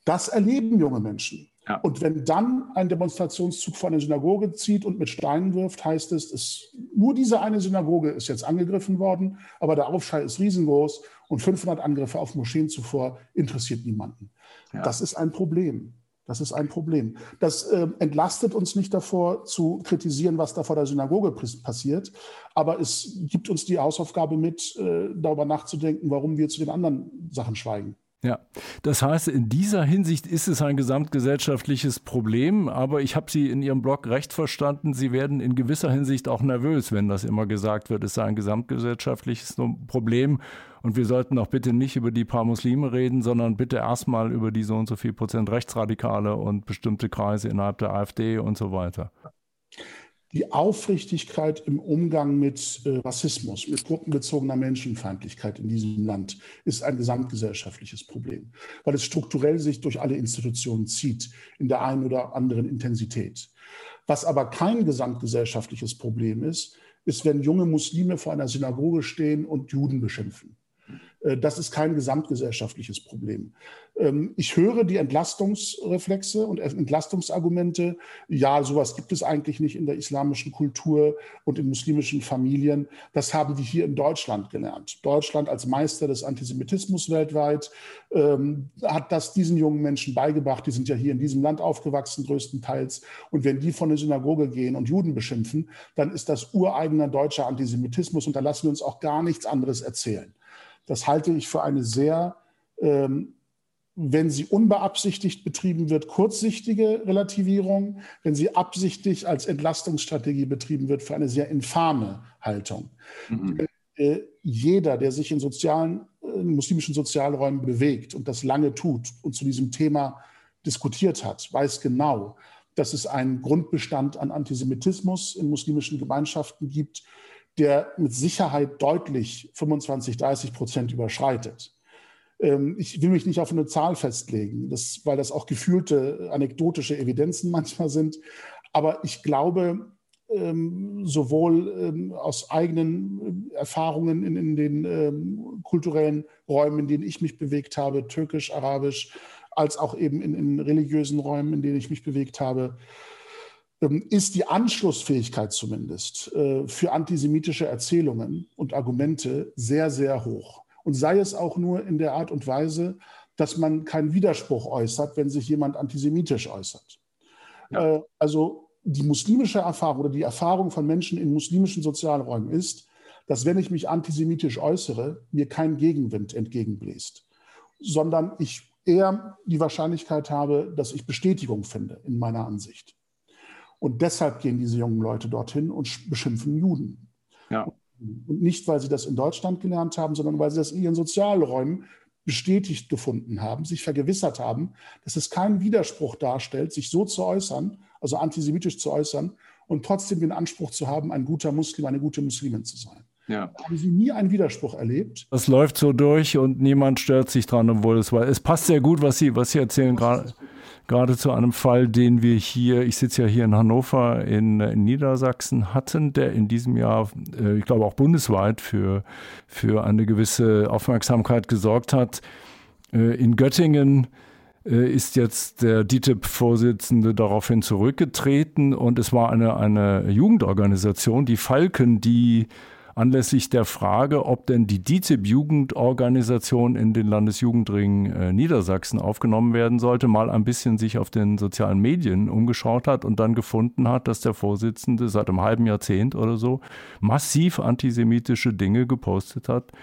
Das erleben junge Menschen. Ja. Und wenn dann ein Demonstrationszug vor eine Synagoge zieht und mit Steinen wirft, heißt es, es, nur diese eine Synagoge ist jetzt angegriffen worden, aber der Aufschrei ist riesengroß und 500 Angriffe auf Moscheen zuvor interessiert niemanden. Ja. Das ist ein Problem. Das ist ein Problem. Das äh, entlastet uns nicht davor, zu kritisieren, was da vor der Synagoge passiert. Aber es gibt uns die Hausaufgabe mit, äh, darüber nachzudenken, warum wir zu den anderen Sachen schweigen. Ja, das heißt, in dieser Hinsicht ist es ein gesamtgesellschaftliches Problem, aber ich habe Sie in Ihrem Blog recht verstanden, Sie werden in gewisser Hinsicht auch nervös, wenn das immer gesagt wird, es sei ein gesamtgesellschaftliches Problem. Und wir sollten auch bitte nicht über die paar Muslime reden, sondern bitte erstmal über die so und so viel Prozent Rechtsradikale und bestimmte Kreise innerhalb der AfD und so weiter die Aufrichtigkeit im Umgang mit äh, Rassismus, mit gruppenbezogener Menschenfeindlichkeit in diesem Land ist ein gesamtgesellschaftliches Problem, weil es strukturell sich durch alle Institutionen zieht, in der einen oder anderen Intensität. Was aber kein gesamtgesellschaftliches Problem ist, ist, wenn junge Muslime vor einer Synagoge stehen und Juden beschimpfen. Äh, das ist kein gesamtgesellschaftliches Problem. Ähm, ich höre die Entlastungsreflexe und Entlastungsargumente. Ja, sowas gibt es eigentlich nicht in der islamischen Kultur und in muslimischen Familien. Das haben die hier in Deutschland gelernt. Deutschland als Meister des Antisemitismus weltweit ähm, hat das diesen jungen Menschen beigebracht. Die sind ja hier in diesem Land aufgewachsen größtenteils. Und wenn die von der Synagoge gehen und Juden beschimpfen, dann ist das ureigener deutscher Antisemitismus und da lassen wir uns auch gar nichts anderes erzählen. Das halte ich für eine sehr, ähm, wenn sie unbeabsichtigt betrieben wird, kurzsichtige Relativierung, wenn sie absichtlich als Entlastungsstrategie betrieben wird, für eine sehr infame Haltung. Mhm. Äh, jeder, der sich in sozialen, äh, in muslimischen Sozialräumen bewegt und das lange tut und zu diesem Thema diskutiert hat, weiß genau, dass es einen Grundbestand an Antisemitismus in muslimischen Gemeinschaften gibt, der mit Sicherheit deutlich 25, 30 Prozent überschreitet. Ähm, ich will mich nicht auf eine Zahl festlegen, das, weil das auch gefühlte anekdotische Evidenzen manchmal sind. Aber ich glaube, ähm, sowohl ähm, aus eigenen Erfahrungen in, in den kulturellen Räumen, in denen ich mich bewegt habe, türkisch, arabisch, als auch eben in, in religiösen Räumen, in denen ich mich bewegt habe, ist die Anschlussfähigkeit zumindest äh, für antisemitische Erzählungen und Argumente sehr, sehr hoch. Und sei es auch nur in der Art und Weise, dass man keinen Widerspruch äußert, wenn sich jemand antisemitisch äußert. Ja. Äh, also die muslimische Erfahrung oder die Erfahrung von Menschen in muslimischen Sozialräumen ist, dass wenn ich mich antisemitisch äußere, mir kein Gegenwind entgegenbläst, sondern ich eher die Wahrscheinlichkeit habe, dass ich Bestätigung finde in meiner Ansicht. Und deshalb gehen diese jungen Leute dorthin und beschimpfen Juden. Ja. Und nicht, weil sie das in Deutschland gelernt haben, sondern weil sie das in ihren Sozialräumen bestätigt gefunden haben, sich vergewissert haben, dass es keinen Widerspruch darstellt, sich so zu äußern, also antisemitisch zu äußern und trotzdem den Anspruch zu haben, ein guter Muslim, eine gute Muslimin zu sein. Ja. Haben Sie nie einen Widerspruch erlebt? Das läuft so durch und niemand stört sich dran, obwohl es war. Es passt sehr gut, was Sie, was Sie erzählen gerade gerade zu einem Fall, den wir hier, ich sitze ja hier in Hannover in, in Niedersachsen hatten, der in diesem Jahr, äh, ich glaube auch bundesweit für, für eine gewisse Aufmerksamkeit gesorgt hat. Äh, in Göttingen äh, ist jetzt der DITIB-Vorsitzende daraufhin zurückgetreten und es war eine, eine Jugendorganisation, die Falken, die anlässlich der Frage, ob denn die DITIB-Jugendorganisation in den Landesjugendring äh, Niedersachsen aufgenommen werden sollte, mal ein bisschen sich auf den sozialen Medien umgeschaut hat und dann gefunden hat, dass der Vorsitzende seit einem halben Jahrzehnt oder so massiv antisemitische Dinge gepostet hat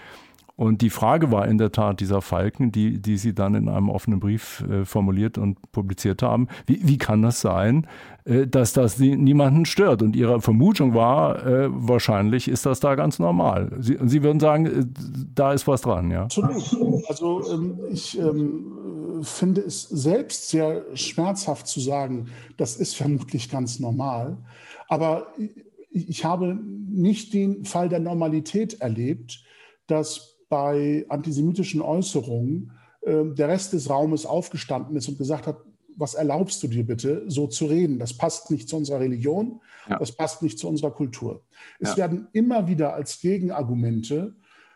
und die Frage war in der Tat dieser Falken, die, die Sie dann in einem offenen Brief äh, formuliert und publiziert haben. Wie, wie kann das sein, äh, dass das niemanden stört? Und Ihre Vermutung war, äh, wahrscheinlich ist das da ganz normal. Sie, Sie würden sagen, äh, da ist was dran, ja? Absolut. Also ähm, ich ähm, finde es selbst sehr schmerzhaft zu sagen, das ist vermutlich ganz normal. Aber ich habe nicht den Fall der Normalität erlebt, dass bei antisemitischen Äußerungen äh, der Rest des Raumes aufgestanden ist und gesagt hat, was erlaubst du dir bitte, so zu reden? Das passt nicht zu unserer Religion, ja. das passt nicht zu unserer Kultur. Es ja. werden immer wieder als Gegenargumente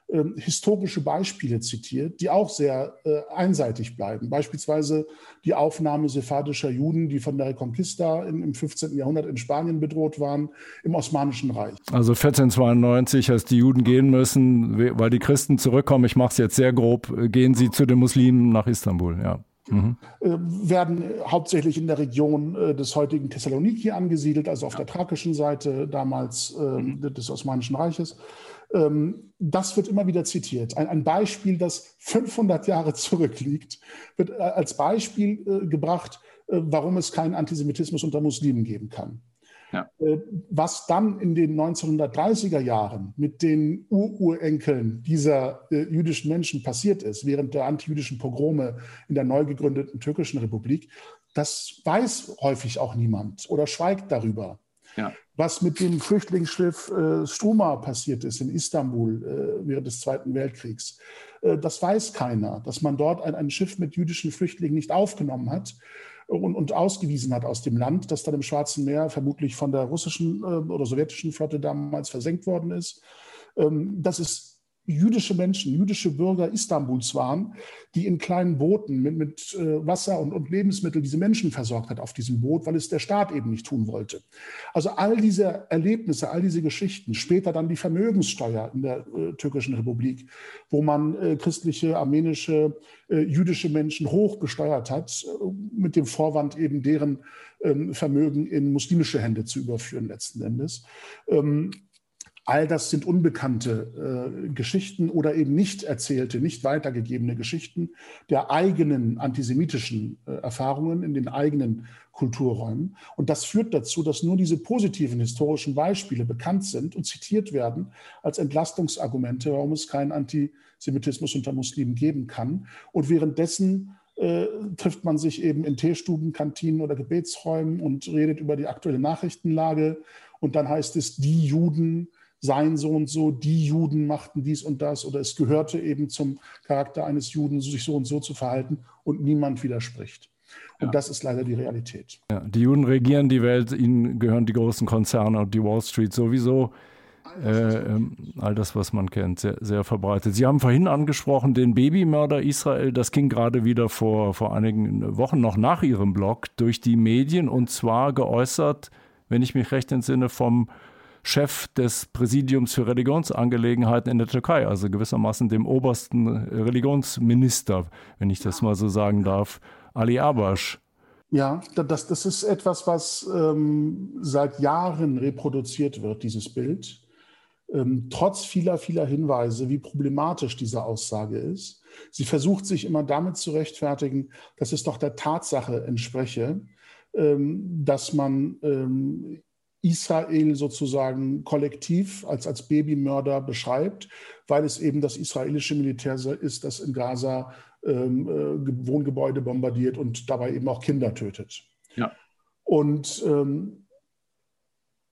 ähm, historische Beispiele zitiert, die auch sehr äh, einseitig bleiben. Beispielsweise die Aufnahme sephardischer Juden, die von der Reconquista in, im 15. Jahrhundert in Spanien bedroht waren, im Osmanischen Reich. Also 1492, als die Juden gehen müssen, weil die Christen zurückkommen, ich mache es jetzt sehr grob, gehen sie zu den Muslimen nach Istanbul, ja. Mhm. Äh, werden hauptsächlich in der Region äh, des heutigen Thessaloniki angesiedelt, also auf der thrakischen Seite damals äh, des Osmanischen Reiches. Ähm, das wird immer wieder zitiert. Ein, ein, Beispiel, das 500 Jahre zurückliegt, wird äh, als Beispiel äh, gebracht, äh, warum es keinen Antisemitismus unter Muslimen geben kann. Ja. Was dann in den 1930er Jahren mit den Ururenkeln dieser jüdischen Menschen passiert ist, während der antijüdischen Pogrome in der neu gegründeten türkischen Republik, das weiß häufig auch niemand oder schweigt darüber. Ja. Was mit dem Flüchtlingsschiff äh, Struma passiert ist in Istanbul äh, während des Zweiten Weltkriegs, äh, das weiß keiner. Dass man dort ein, ein Schiff mit jüdischen Flüchtlingen nicht aufgenommen hat und, und, ausgewiesen hat aus dem Land, das dann im Schwarzen Meer vermutlich von der russischen äh, oder sowjetischen Flotte damals versenkt worden ist. Ähm, das ist jüdische Menschen, jüdische Bürger Istanbuls waren, die in kleinen Booten mit, mit äh, Wasser und, und Lebensmitteln diese Menschen versorgt hat auf diesem Boot, weil es der Staat eben nicht tun wollte. Also all diese Erlebnisse, all diese Geschichten, später dann die Vermögenssteuer in der äh, türkischen Republik, wo man äh, christliche, armenische, äh, jüdische Menschen hoch besteuert hat, äh, mit dem Vorwand eben deren ähm, Vermögen in muslimische Hände zu überführen letzten Endes. Ähm, All das sind unbekannte äh, Geschichten oder eben nicht erzählte, nicht weitergegebene Geschichten der eigenen antisemitischen äh, Erfahrungen in den eigenen Kulturräumen. Und das führt dazu, dass nur diese positiven historischen Beispiele bekannt sind und zitiert werden als Entlastungsargumente, warum es keinen Antisemitismus unter Muslimen geben kann. Und währenddessen äh, trifft man sich eben in Teestuben, Kantinen oder Gebetsräumen und redet über die aktuelle Nachrichtenlage. Und dann heißt es, die Juden seien so und so, die Juden machten dies und das oder es gehörte eben zum Charakter eines Juden, sich so und so zu verhalten und niemand widerspricht. Und ja. das ist leider die Realität. Ja, die Juden regieren die Welt, ihnen gehören die großen Konzerne und die Wall Street sowieso. Äh, ähm, all das, was man kennt, sehr, sehr verbreitet. Sie haben vorhin angesprochen, den Babymörder Israel, das ging gerade wieder vor, vor einigen Wochen noch nach Ihrem Blog durch die Medien und zwar geäußert, wenn ich mich recht entsinne, vom Chef des Präsidiums für Religionsangelegenheiten in der Türkei, also gewissermaßen dem obersten Religionsminister, wenn ich das mal so sagen darf, Ali Abash. Ja, das, das ist etwas, was ähm, seit Jahren reproduziert wird, dieses Bild. Ähm, trotz vieler, vieler Hinweise, wie problematisch diese Aussage ist. Sie versucht sich immer damit zu rechtfertigen, dass es doch der Tatsache entspreche, ähm, dass man ähm, Israel sozusagen kollektiv als, als Babymörder beschreibt, weil es eben das israelische Militär ist, das in Gaza ähm, äh, Wohngebäude bombardiert und dabei eben auch Kinder tötet. Ja. Und ähm,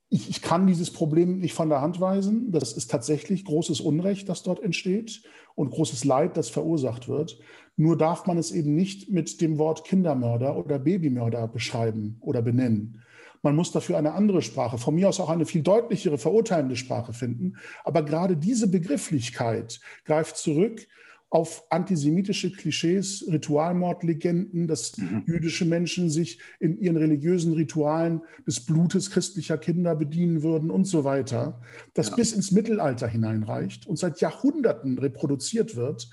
ich, ich, kann dieses Problem nicht von der Hand weisen. Das ist tatsächlich großes Unrecht, das dort entsteht und großes Leid, das verursacht wird. Nur darf man es eben nicht mit dem Wort Kindermörder oder Babymörder beschreiben oder benennen. Man muss dafür eine andere Sprache, von mir aus auch eine viel deutlichere, verurteilende Sprache finden. Aber gerade diese Begrifflichkeit greift zurück auf antisemitische Klischees, Ritualmordlegenden, dass mhm. jüdische Menschen sich in ihren religiösen Ritualen des Blutes christlicher Kinder bedienen würden und so weiter, das ja. bis ins Mittelalter hineinreicht und seit Jahrhunderten reproduziert wird,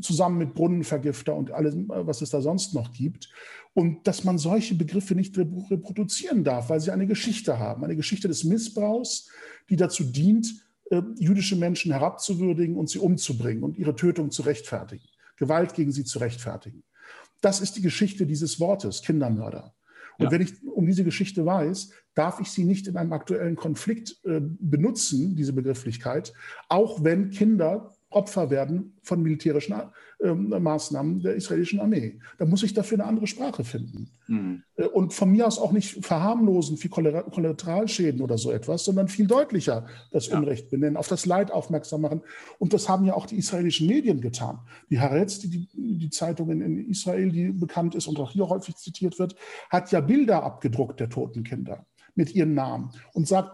zusammen mit Brunnenvergifter und allem, was es da sonst noch gibt. Und dass man solche Begriffe nicht reproduzieren darf, weil sie eine Geschichte haben, eine Geschichte des Missbrauchs, die dazu dient, äh, jüdische Menschen herabzuwürdigen und sie umzubringen und ihre Tötung zu rechtfertigen, Gewalt gegen sie zu rechtfertigen. Das ist die Geschichte dieses Wortes, Kindermörder. Und ja. wenn ich um diese Geschichte weiß, darf ich sie nicht in einem aktuellen Konflikt äh, benutzen, diese Begrifflichkeit, auch wenn Kinder Opfer werden von militärischen äh, Maßnahmen der israelischen Armee. Da muss ich dafür eine andere Sprache finden. Mhm. Äh, und von mir aus auch nicht verharmlosen wie Kollateralschäden oder so etwas, sondern viel deutlicher das ja. Unrecht benennen, auf das Leid aufmerksam machen. Und das haben ja auch die israelischen Medien getan. Die Haaretz, die, die, die Zeitung in, in Israel, die bekannt ist und auch hier häufig zitiert wird, hat ja Bilder abgedruckt der toten Kinder mit ihren Namen und sagt,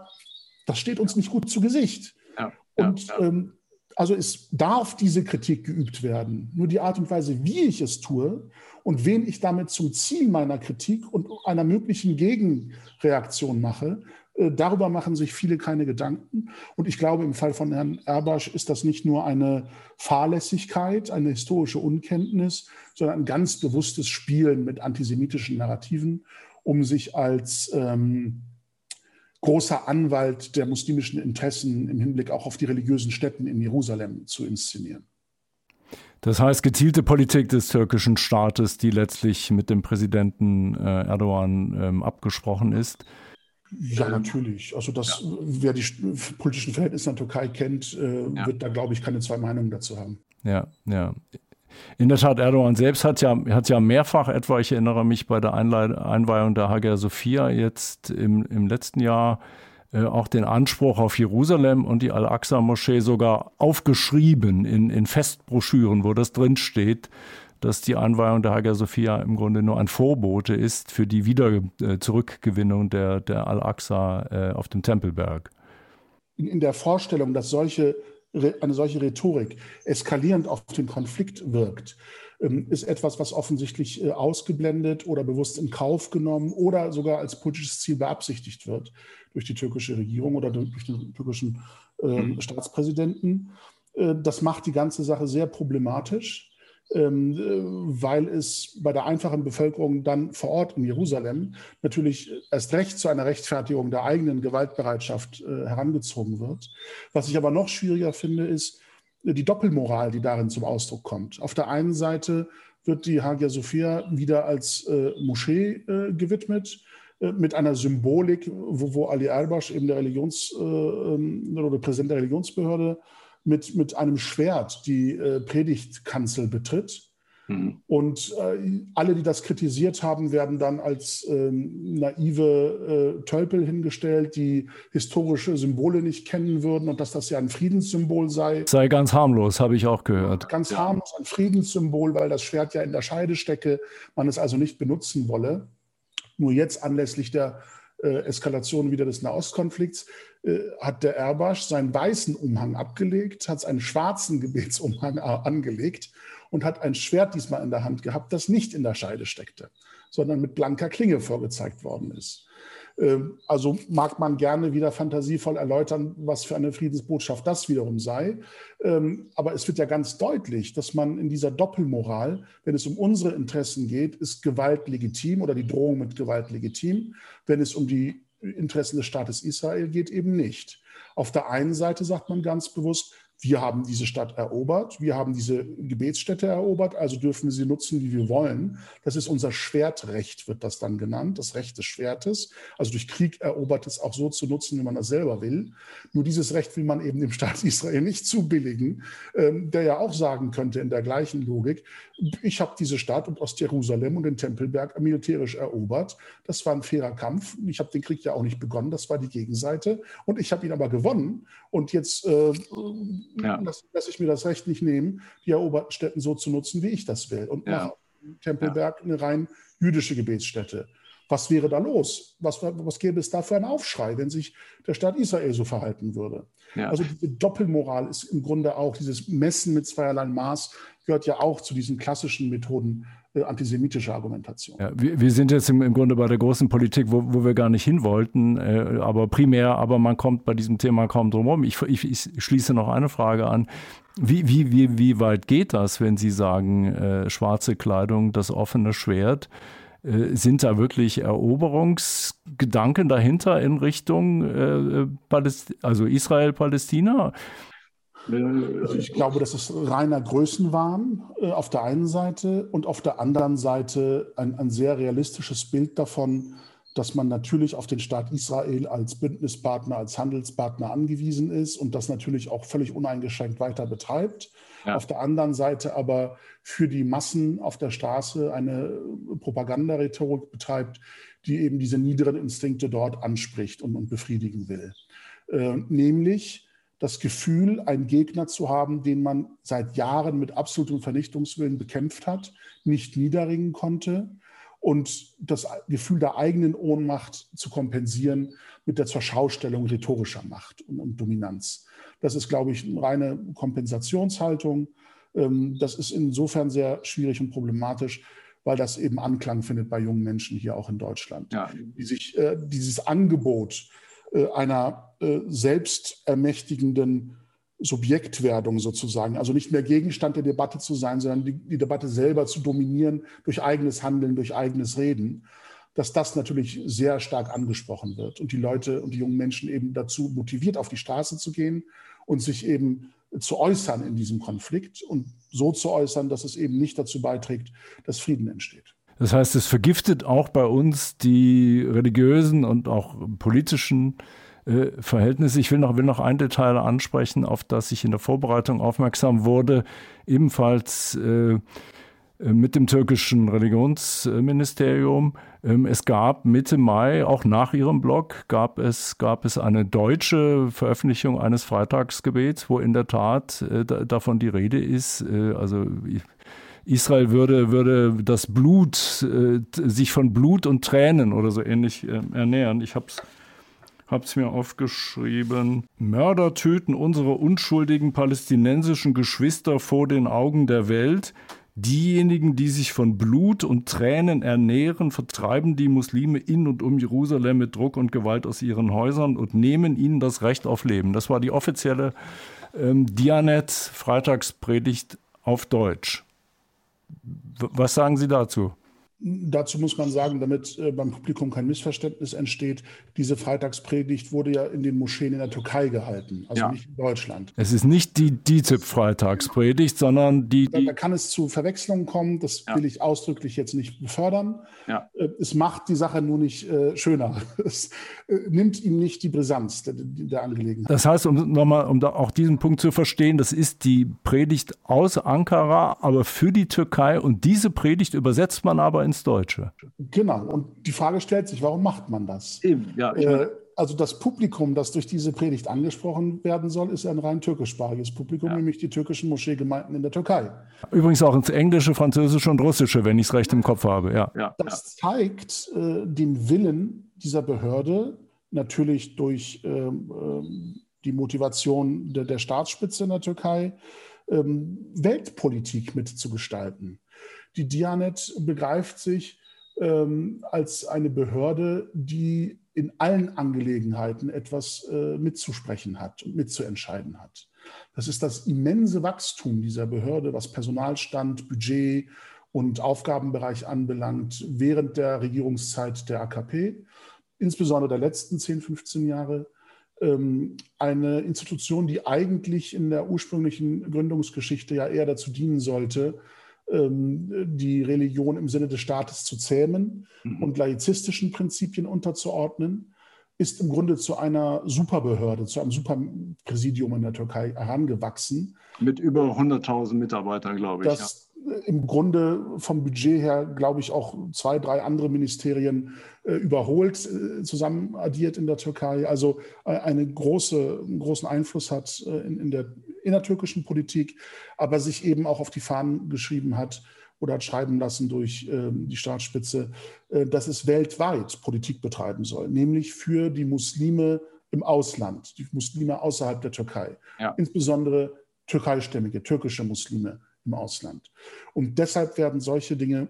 das steht uns nicht gut zu Gesicht. Ja. Und ja, ähm, also es darf diese Kritik geübt werden. Nur die Art und Weise, wie ich es tue und wen ich damit zum Ziel meiner Kritik und einer möglichen Gegenreaktion mache, äh, darüber machen sich viele keine Gedanken. Und ich glaube, im Fall von Herrn Erbasch ist das nicht nur eine Fahrlässigkeit, eine historische Unkenntnis, sondern ein ganz bewusstes Spielen mit antisemitischen Narrativen, um sich als ähm, großer Anwalt der muslimischen Interessen im Hinblick auch auf die religiösen Stätten in Jerusalem zu inszenieren. Das heißt, gezielte Politik des türkischen Staates, die letztlich mit dem Präsidenten äh, Erdogan ähm, abgesprochen ist. Ja, natürlich. Also das, ja. wer die politischen Verhältnisse in der Türkei kennt, äh, ja. wird da, glaube ich, keine zwei Meinungen dazu haben. Ja, ja. In der Tat, Erdogan selbst hat ja, hat ja mehrfach etwa, ich erinnere mich bei der Einweihung der Hagia Sophia jetzt im, im letzten Jahr, äh, auch den Anspruch auf Jerusalem und die Al-Aqsa-Moschee sogar aufgeschrieben in, in Festbroschüren, wo das drinsteht, dass die Einweihung der Hagia Sophia im Grunde nur ein Vorbote ist für die Wiederzurückgewinnung der, der Al-Aqsa äh, auf dem Tempelberg. In, in der Vorstellung, dass solche eine solche Rhetorik eskalierend auf den Konflikt wirkt, ähm, ist etwas, was offensichtlich äh, ausgeblendet oder bewusst in Kauf genommen oder sogar als politisches Ziel beabsichtigt wird durch die türkische Regierung oder durch den türkischen ähm, mhm. Staatspräsidenten. Äh, das macht die ganze Sache sehr problematisch. Ähm, äh, weil es bei der einfachen Bevölkerung dann vor Ort in Jerusalem natürlich erst recht zu einer Rechtfertigung der eigenen Gewaltbereitschaft äh, herangezogen wird. Was ich aber noch schwieriger finde, ist äh, die Doppelmoral, die darin zum Ausdruck kommt. Auf der einen Seite wird die Hagia Sophia wieder als Moschee gewidmet mit einer Symbolik, wo, wo Ali Erbasch, eben der Religions- ähm, oder Präsident der Religionsbehörde, mit, mit einem Schwert die äh, Predigtkanzel betritt. Mhm. Und äh, alle, die das kritisiert haben, werden dann als ähm, naive äh, Tölpel hingestellt, die historische Symbole nicht kennen würden und dass das ja ein Friedenssymbol sei. Sei ganz harmlos, habe ich auch gehört. Ganz harmlos, ein Friedenssymbol, weil das Schwert ja in der Scheide stecke, man es also nicht benutzen wolle. Nur jetzt anlässlich der Eskalation wieder des Nahostkonflikts äh, hat der Erbasch seinen weißen Umhang abgelegt, hat einen schwarzen Gebetsumhang angelegt und hat ein Schwert diesmal in der Hand gehabt, das nicht in der Scheide steckte, sondern mit blanker Klinge vorgezeigt worden ist. Ähm, also mag man gerne wieder fantasievoll erläutern, was für eine Friedensbotschaft das wiederum sei. Ähm, aber es wird ja ganz deutlich, dass man in dieser Doppelmoral, wenn es um unsere Interessen geht, ist Gewalt legitim oder die Drohung mit Gewalt legitim. Wenn es um die Interessen des Staates Israel geht, eben nicht. Auf der einen Seite sagt man ganz bewusst, wir haben diese Stadt erobert, wir haben diese Gebetsstätte erobert, also dürfen wir sie nutzen, wie wir wollen. Das ist unser Schwertrecht, wird das dann genannt, das Recht des Schwertes. Also durch Krieg erobert es auch so zu nutzen, wie man das selber will. Nur dieses Recht will man eben dem Staat (laughs) Israel nicht zubilligen, ähm, der ja auch sagen könnte in der gleichen Logik, ich habe diese Stadt und Ostjerusalem und den Tempelberg militärisch erobert. Das war ein fairer Kampf. Ich habe den Krieg ja auch nicht begonnen, das war die Gegenseite. Und ich habe ihn aber gewonnen. Und jetzt äh, ja. lasse lass ich mir das Recht nicht nehmen, die eroberten Städten so zu nutzen, wie ich das will. Und ja. mache Tempelberg eine rein jüdische Gebetsstätte. Was wäre da los? Was, was gäbe es da für einen Aufschrei, wenn sich der Staat Israel so verhalten würde? Ja. Also diese Doppelmoral ist im Grunde auch dieses Messen mit zweierlei Maß, gehört ja auch zu diesen klassischen Methoden äh, antisemitischer Argumentation. Ja, wir, wir, sind jetzt im, im, Grunde bei der großen Politik, wo, wo wir gar nicht hin wollten, äh, aber primär, aber man kommt bei diesem Thema kaum drum herum. Ich, ich, ich, schließe noch eine Frage an. Wie, wie, wie, wie weit geht das, wenn Sie sagen, äh, schwarze Kleidung, das offene Schwert? Äh, sind da wirklich Eroberungsgedanken dahinter in Richtung äh, also Israel-Palästina? Also ich glaube, das ist reiner Größenwahn äh, auf der einen Seite und auf der anderen Seite ein, ein sehr realistisches Bild davon, dass man natürlich auf den Staat Israel als Bündnispartner, als Handelspartner angewiesen ist und das natürlich auch völlig uneingeschränkt weiter betreibt. Ja. Auf der anderen Seite aber für die Massen auf der Straße eine Propagandarhetorik betreibt, die eben diese niederen Instinkte dort anspricht und, und befriedigen will. Äh, nämlich, das Gefühl, einen Gegner zu haben, den man seit Jahren mit absolutem Vernichtungswillen bekämpft hat, nicht niederringen konnte und das Gefühl der eigenen Ohnmacht zu kompensieren mit der Zurschaustellung rhetorischer Macht und, und Dominanz. Das ist, glaube ich, eine reine Kompensationshaltung. Ähm, das ist insofern sehr schwierig und problematisch, weil das eben Anklang findet bei jungen Menschen hier auch in Deutschland, ja. die sich äh, dieses Angebot äh, einer äh, selbstermächtigenden Subjektwerdung sozusagen, also nicht mehr Gegenstand der Debatte zu sein, sondern die, die, Debatte selber zu dominieren durch eigenes Handeln, durch eigenes Reden, dass das natürlich sehr stark angesprochen wird und die Leute und die jungen Menschen eben dazu motiviert, auf die Straße zu gehen und sich eben zu äußern in diesem Konflikt und so zu äußern, dass es eben nicht dazu beiträgt, dass Frieden entsteht. Das heißt, es vergiftet auch bei uns die religiösen und auch politischen äh, Verhältnisse. Ich will noch, will noch ein Detail ansprechen, auf das ich in der Vorbereitung aufmerksam wurde, ebenfalls äh, mit dem türkischen Religionsministerium. Ähm, es gab Mitte Mai, auch nach ihrem Blog, gab es, gab es eine deutsche Veröffentlichung eines Freitagsgebets, wo in der Tat äh, davon die Rede ist. Äh, also Israel würde, würde das Blut, sich von Blut und Tränen oder so ähnlich ernähren. Ich habe es hab's mir aufgeschrieben. Mörder töten unsere unschuldigen palästinensischen Geschwister vor den Augen der Welt. Diejenigen, die sich von Blut und Tränen ernähren, vertreiben die Muslime in und um Jerusalem mit Druck und Gewalt aus ihren Häusern und nehmen ihnen das Recht auf Leben. Das war die offizielle ähm, Dianet-Freitagspredigt auf Deutsch. Was sagen Sie dazu? Dazu muss man sagen, damit äh, beim Publikum kein Missverständnis entsteht, diese Freitagspredigt wurde ja in den Moscheen in der Türkei gehalten, also ja. nicht in Deutschland. Es ist nicht die DITIB-Freitagspredigt, sondern die, die. Da, kann es zu Verwechslungen kommen, das ja. will ich ausdrücklich jetzt nicht befördern. Ja. Äh, es macht die Sache nur nicht äh, schöner. (laughs) Es nimmt ihm nicht die Brisanz der, der Angelegenheit. Das heißt, um nochmal, um da auch diesen Punkt zu verstehen, das ist die Predigt aus Ankara, aber für die Türkei und diese Predigt übersetzt man aber in ins Deutsche. Genau. Und die Frage stellt sich, warum macht man das? Eben, ja. Äh, also das Publikum, das durch diese Predigt angesprochen werden soll, ist ein rein türkischsprachiges Publikum, ja. nämlich die türkischen Moscheegemeinden in der Türkei. Übrigens auch ins Englische, Französische und Russische, wenn ich es recht im Kopf habe. Ja. ja das zeigt äh, den Willen dieser Behörde, natürlich durch ähm, ähm, die Motivation der, der, Staatsspitze in der Türkei, ähm, Weltpolitik mitzugestalten. Die Dianet begreift sich ähm, als eine Behörde, die in allen Angelegenheiten etwas äh, mitzusprechen hat und mitzuentscheiden hat. Das ist das immense Wachstum dieser Behörde, was Personalstand, Budget und Aufgabenbereich anbelangt, während der Regierungszeit der AKP, insbesondere der letzten 10, 15 Jahre. ähm, eine Institution, die eigentlich in der ursprünglichen Gründungsgeschichte ja eher dazu dienen sollte, die Religion im Sinne des Staates zu zähmen mhm. und laizistischen Prinzipien unterzuordnen, ist im Grunde zu einer Superbehörde, zu einem Superpräsidium in der Türkei herangewachsen. Mit über 100.000 Mitarbeitern, glaube ich. Das ja. Im Grunde vom Budget her, glaube ich, auch zwei, drei andere Ministerien äh, überholt, äh, zusammen addiert in der Türkei. Also äh, eine große, einen großen Einfluss hat äh, in, in der innertürkischen Politik, aber sich eben auch auf die Fahnen geschrieben hat oder hat schreiben lassen durch ähm, die Staatsspitze, äh, dass es weltweit Politik betreiben soll, nämlich für die Muslime im Ausland, die Muslime außerhalb der Türkei, ja. insbesondere türkeistämmige, türkische Muslime im Ausland. Und deshalb werden solche Dinge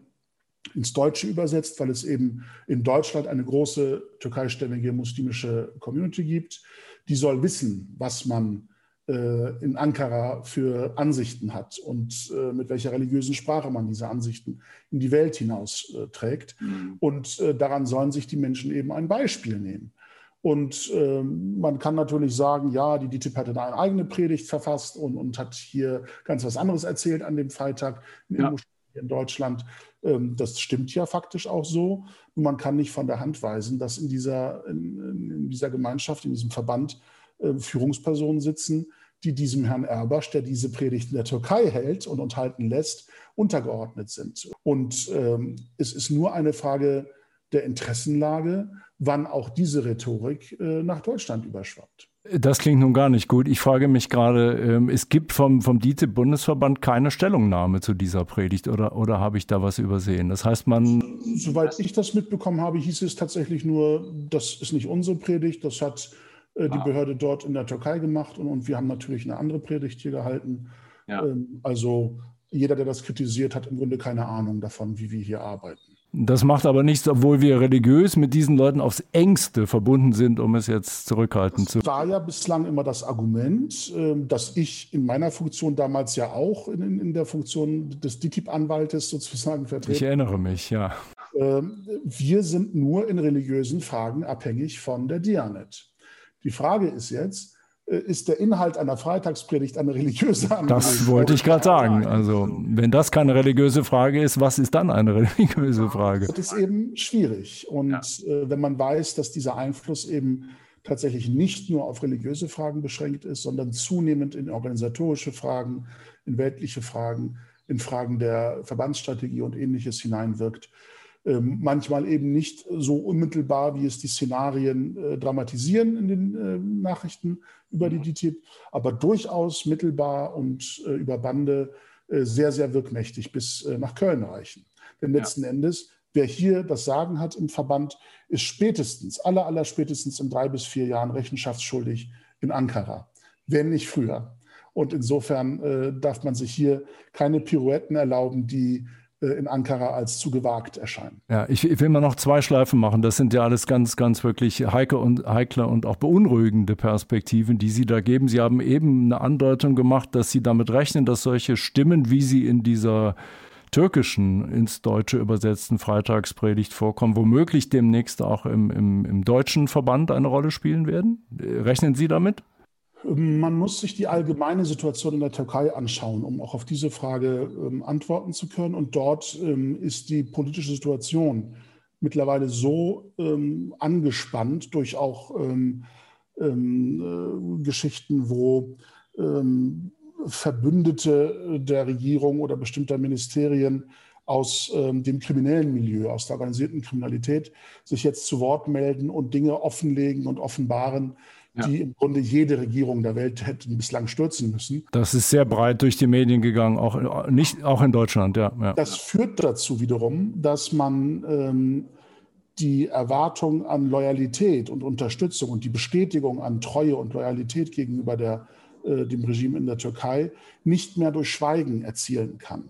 ins Deutsche übersetzt, weil es eben in Deutschland eine große türkeistämmige muslimische Community gibt. Die soll wissen, was man äh, in Ankara für Ansichten hat und äh, mit welcher religiösen Sprache man diese Ansichten in die Welt hinaus äh, trägt. Mhm. Und daran sollen sich die Menschen eben ein Beispiel nehmen. Und ähm, man kann natürlich sagen, ja, die DTIP hat eine eigene Predigt verfasst und, und hat hier ganz was anderes erzählt an dem Freitag in, ja. in Deutschland. Ähm, das stimmt ja faktisch auch so. Und man kann nicht von der Hand weisen, dass in dieser, in, in dieser Gemeinschaft, in diesem Verband äh, Führungspersonen sitzen, die diesem Herrn Erbasch, der diese Predigt in der Türkei hält und enthalten lässt, untergeordnet sind. Und ähm, es ist nur eine Frage der Interessenlage, wann auch diese Rhetorik äh, nach Deutschland überschwappt. Das klingt nun gar nicht gut. Ich frage mich gerade, ähm, es gibt vom, vom DITIB-Bundesverband keine Stellungnahme zu dieser Predigt oder, oder habe ich da was übersehen? Das heißt, man. Soweit ich das mitbekommen habe, hieß es tatsächlich nur, das ist nicht unsere Predigt, das hat äh, die ah. Behörde dort in der Türkei gemacht und, und wir haben natürlich eine andere Predigt hier gehalten. Ja. Ähm, also jeder, der das kritisiert, hat im Grunde keine Ahnung davon, wie wir hier arbeiten. Das macht aber nichts, obwohl wir religiös mit diesen Leuten aufs engste verbunden sind, um es jetzt zurückhalten das zu. Das war ja bislang immer das Argument, ähm, dass ich in meiner Funktion damals ja auch in, in der Funktion des DITIB-Anwaltes sozusagen vertrete. Ich erinnere mich, ja. Ähm, wir sind nur in religiösen Fragen abhängig von der Dianet. Die Frage ist jetzt, ist der Inhalt einer Freitagspredigt eine religiöse Angelegenheit? Das wollte ich gerade sagen. Also, wenn das keine religiöse Frage ist, was ist dann eine (laughs) religiöse Frage? Das ist eben schwierig. Und ja. Äh, wenn man weiß, dass dieser Einfluss eben tatsächlich nicht nur auf religiöse Fragen beschränkt ist, sondern zunehmend in organisatorische Fragen, in weltliche Fragen, in Fragen der Verbandsstrategie und ähnliches hineinwirkt, manchmal eben nicht so unmittelbar, wie es die Szenarien äh, dramatisieren in den äh, Nachrichten über die DTIP, aber durchaus mittelbar und äh, über Bande äh, sehr, sehr wirkmächtig bis äh, nach Köln reichen. Denn letzten ja. Endes, wer hier das Sagen hat im Verband, ist spätestens, aller, aller spätestens in drei bis vier Jahren rechenschaftsschuldig in Ankara, wenn nicht früher. Und insofern äh, darf man sich hier keine Pirouetten erlauben, die in Ankara als zu gewagt erscheinen. Ja, ich, ich, will mal noch zwei Schleifen machen. Das sind ja alles ganz, ganz wirklich heikle und, heikle und auch beunruhigende Perspektiven, die Sie da geben. Sie haben eben eine Andeutung gemacht, dass Sie damit rechnen, dass solche Stimmen, wie sie in dieser türkischen ins Deutsche übersetzten Freitagspredigt vorkommen, womöglich demnächst auch im, im, im deutschen Verband eine Rolle spielen werden? Rechnen Sie damit? Man muss sich die allgemeine Situation in der Türkei anschauen, um auch auf diese Frage ähm, antworten zu können. Und dort ähm, ist die politische Situation mittlerweile so ähm, angespannt durch auch ähm, ähm, äh, Geschichten, wo ähm, Verbündete der Regierung oder bestimmter Ministerien aus dem kriminellen Milieu, aus der organisierten Kriminalität sich jetzt zu Wort melden und Dinge offenlegen und offenbaren, ja. die im Grunde jede Regierung der Welt hätten bislang stürzen müssen. Das ist sehr breit durch die Medien gegangen, auch, nicht, auch in Deutschland, ja. ja. Das führt dazu wiederum, dass man ähm, die Erwartung an Loyalität und Unterstützung und die Bestätigung an Treue und Loyalität gegenüber der, äh, dem Regime in der Türkei nicht mehr durch Schweigen erzielen kann,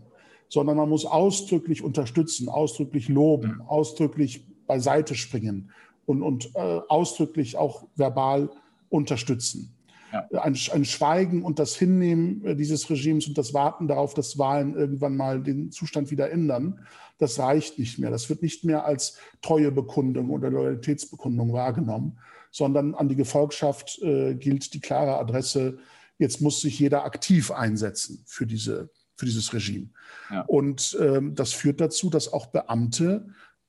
sondern man muss ausdrücklich unterstützen, ausdrücklich loben, mhm. ausdrücklich beiseite springen und, und äh, ausdrücklich auch verbal unterstützen. Ja. Ein, ein, Schweigen und das Hinnehmen äh, dieses Regimes und das Warten darauf, dass Wahlen irgendwann mal den Zustand wieder ändern, das reicht nicht mehr. Das wird nicht mehr als Treuebekundung oder Loyalitätsbekundung wahrgenommen, sondern an die Gefolgschaft äh, gilt die klare Adresse, jetzt muss sich jeder aktiv einsetzen für, diese, für dieses Regime. Ja. Und ähm, das führt dazu, dass auch Beamte,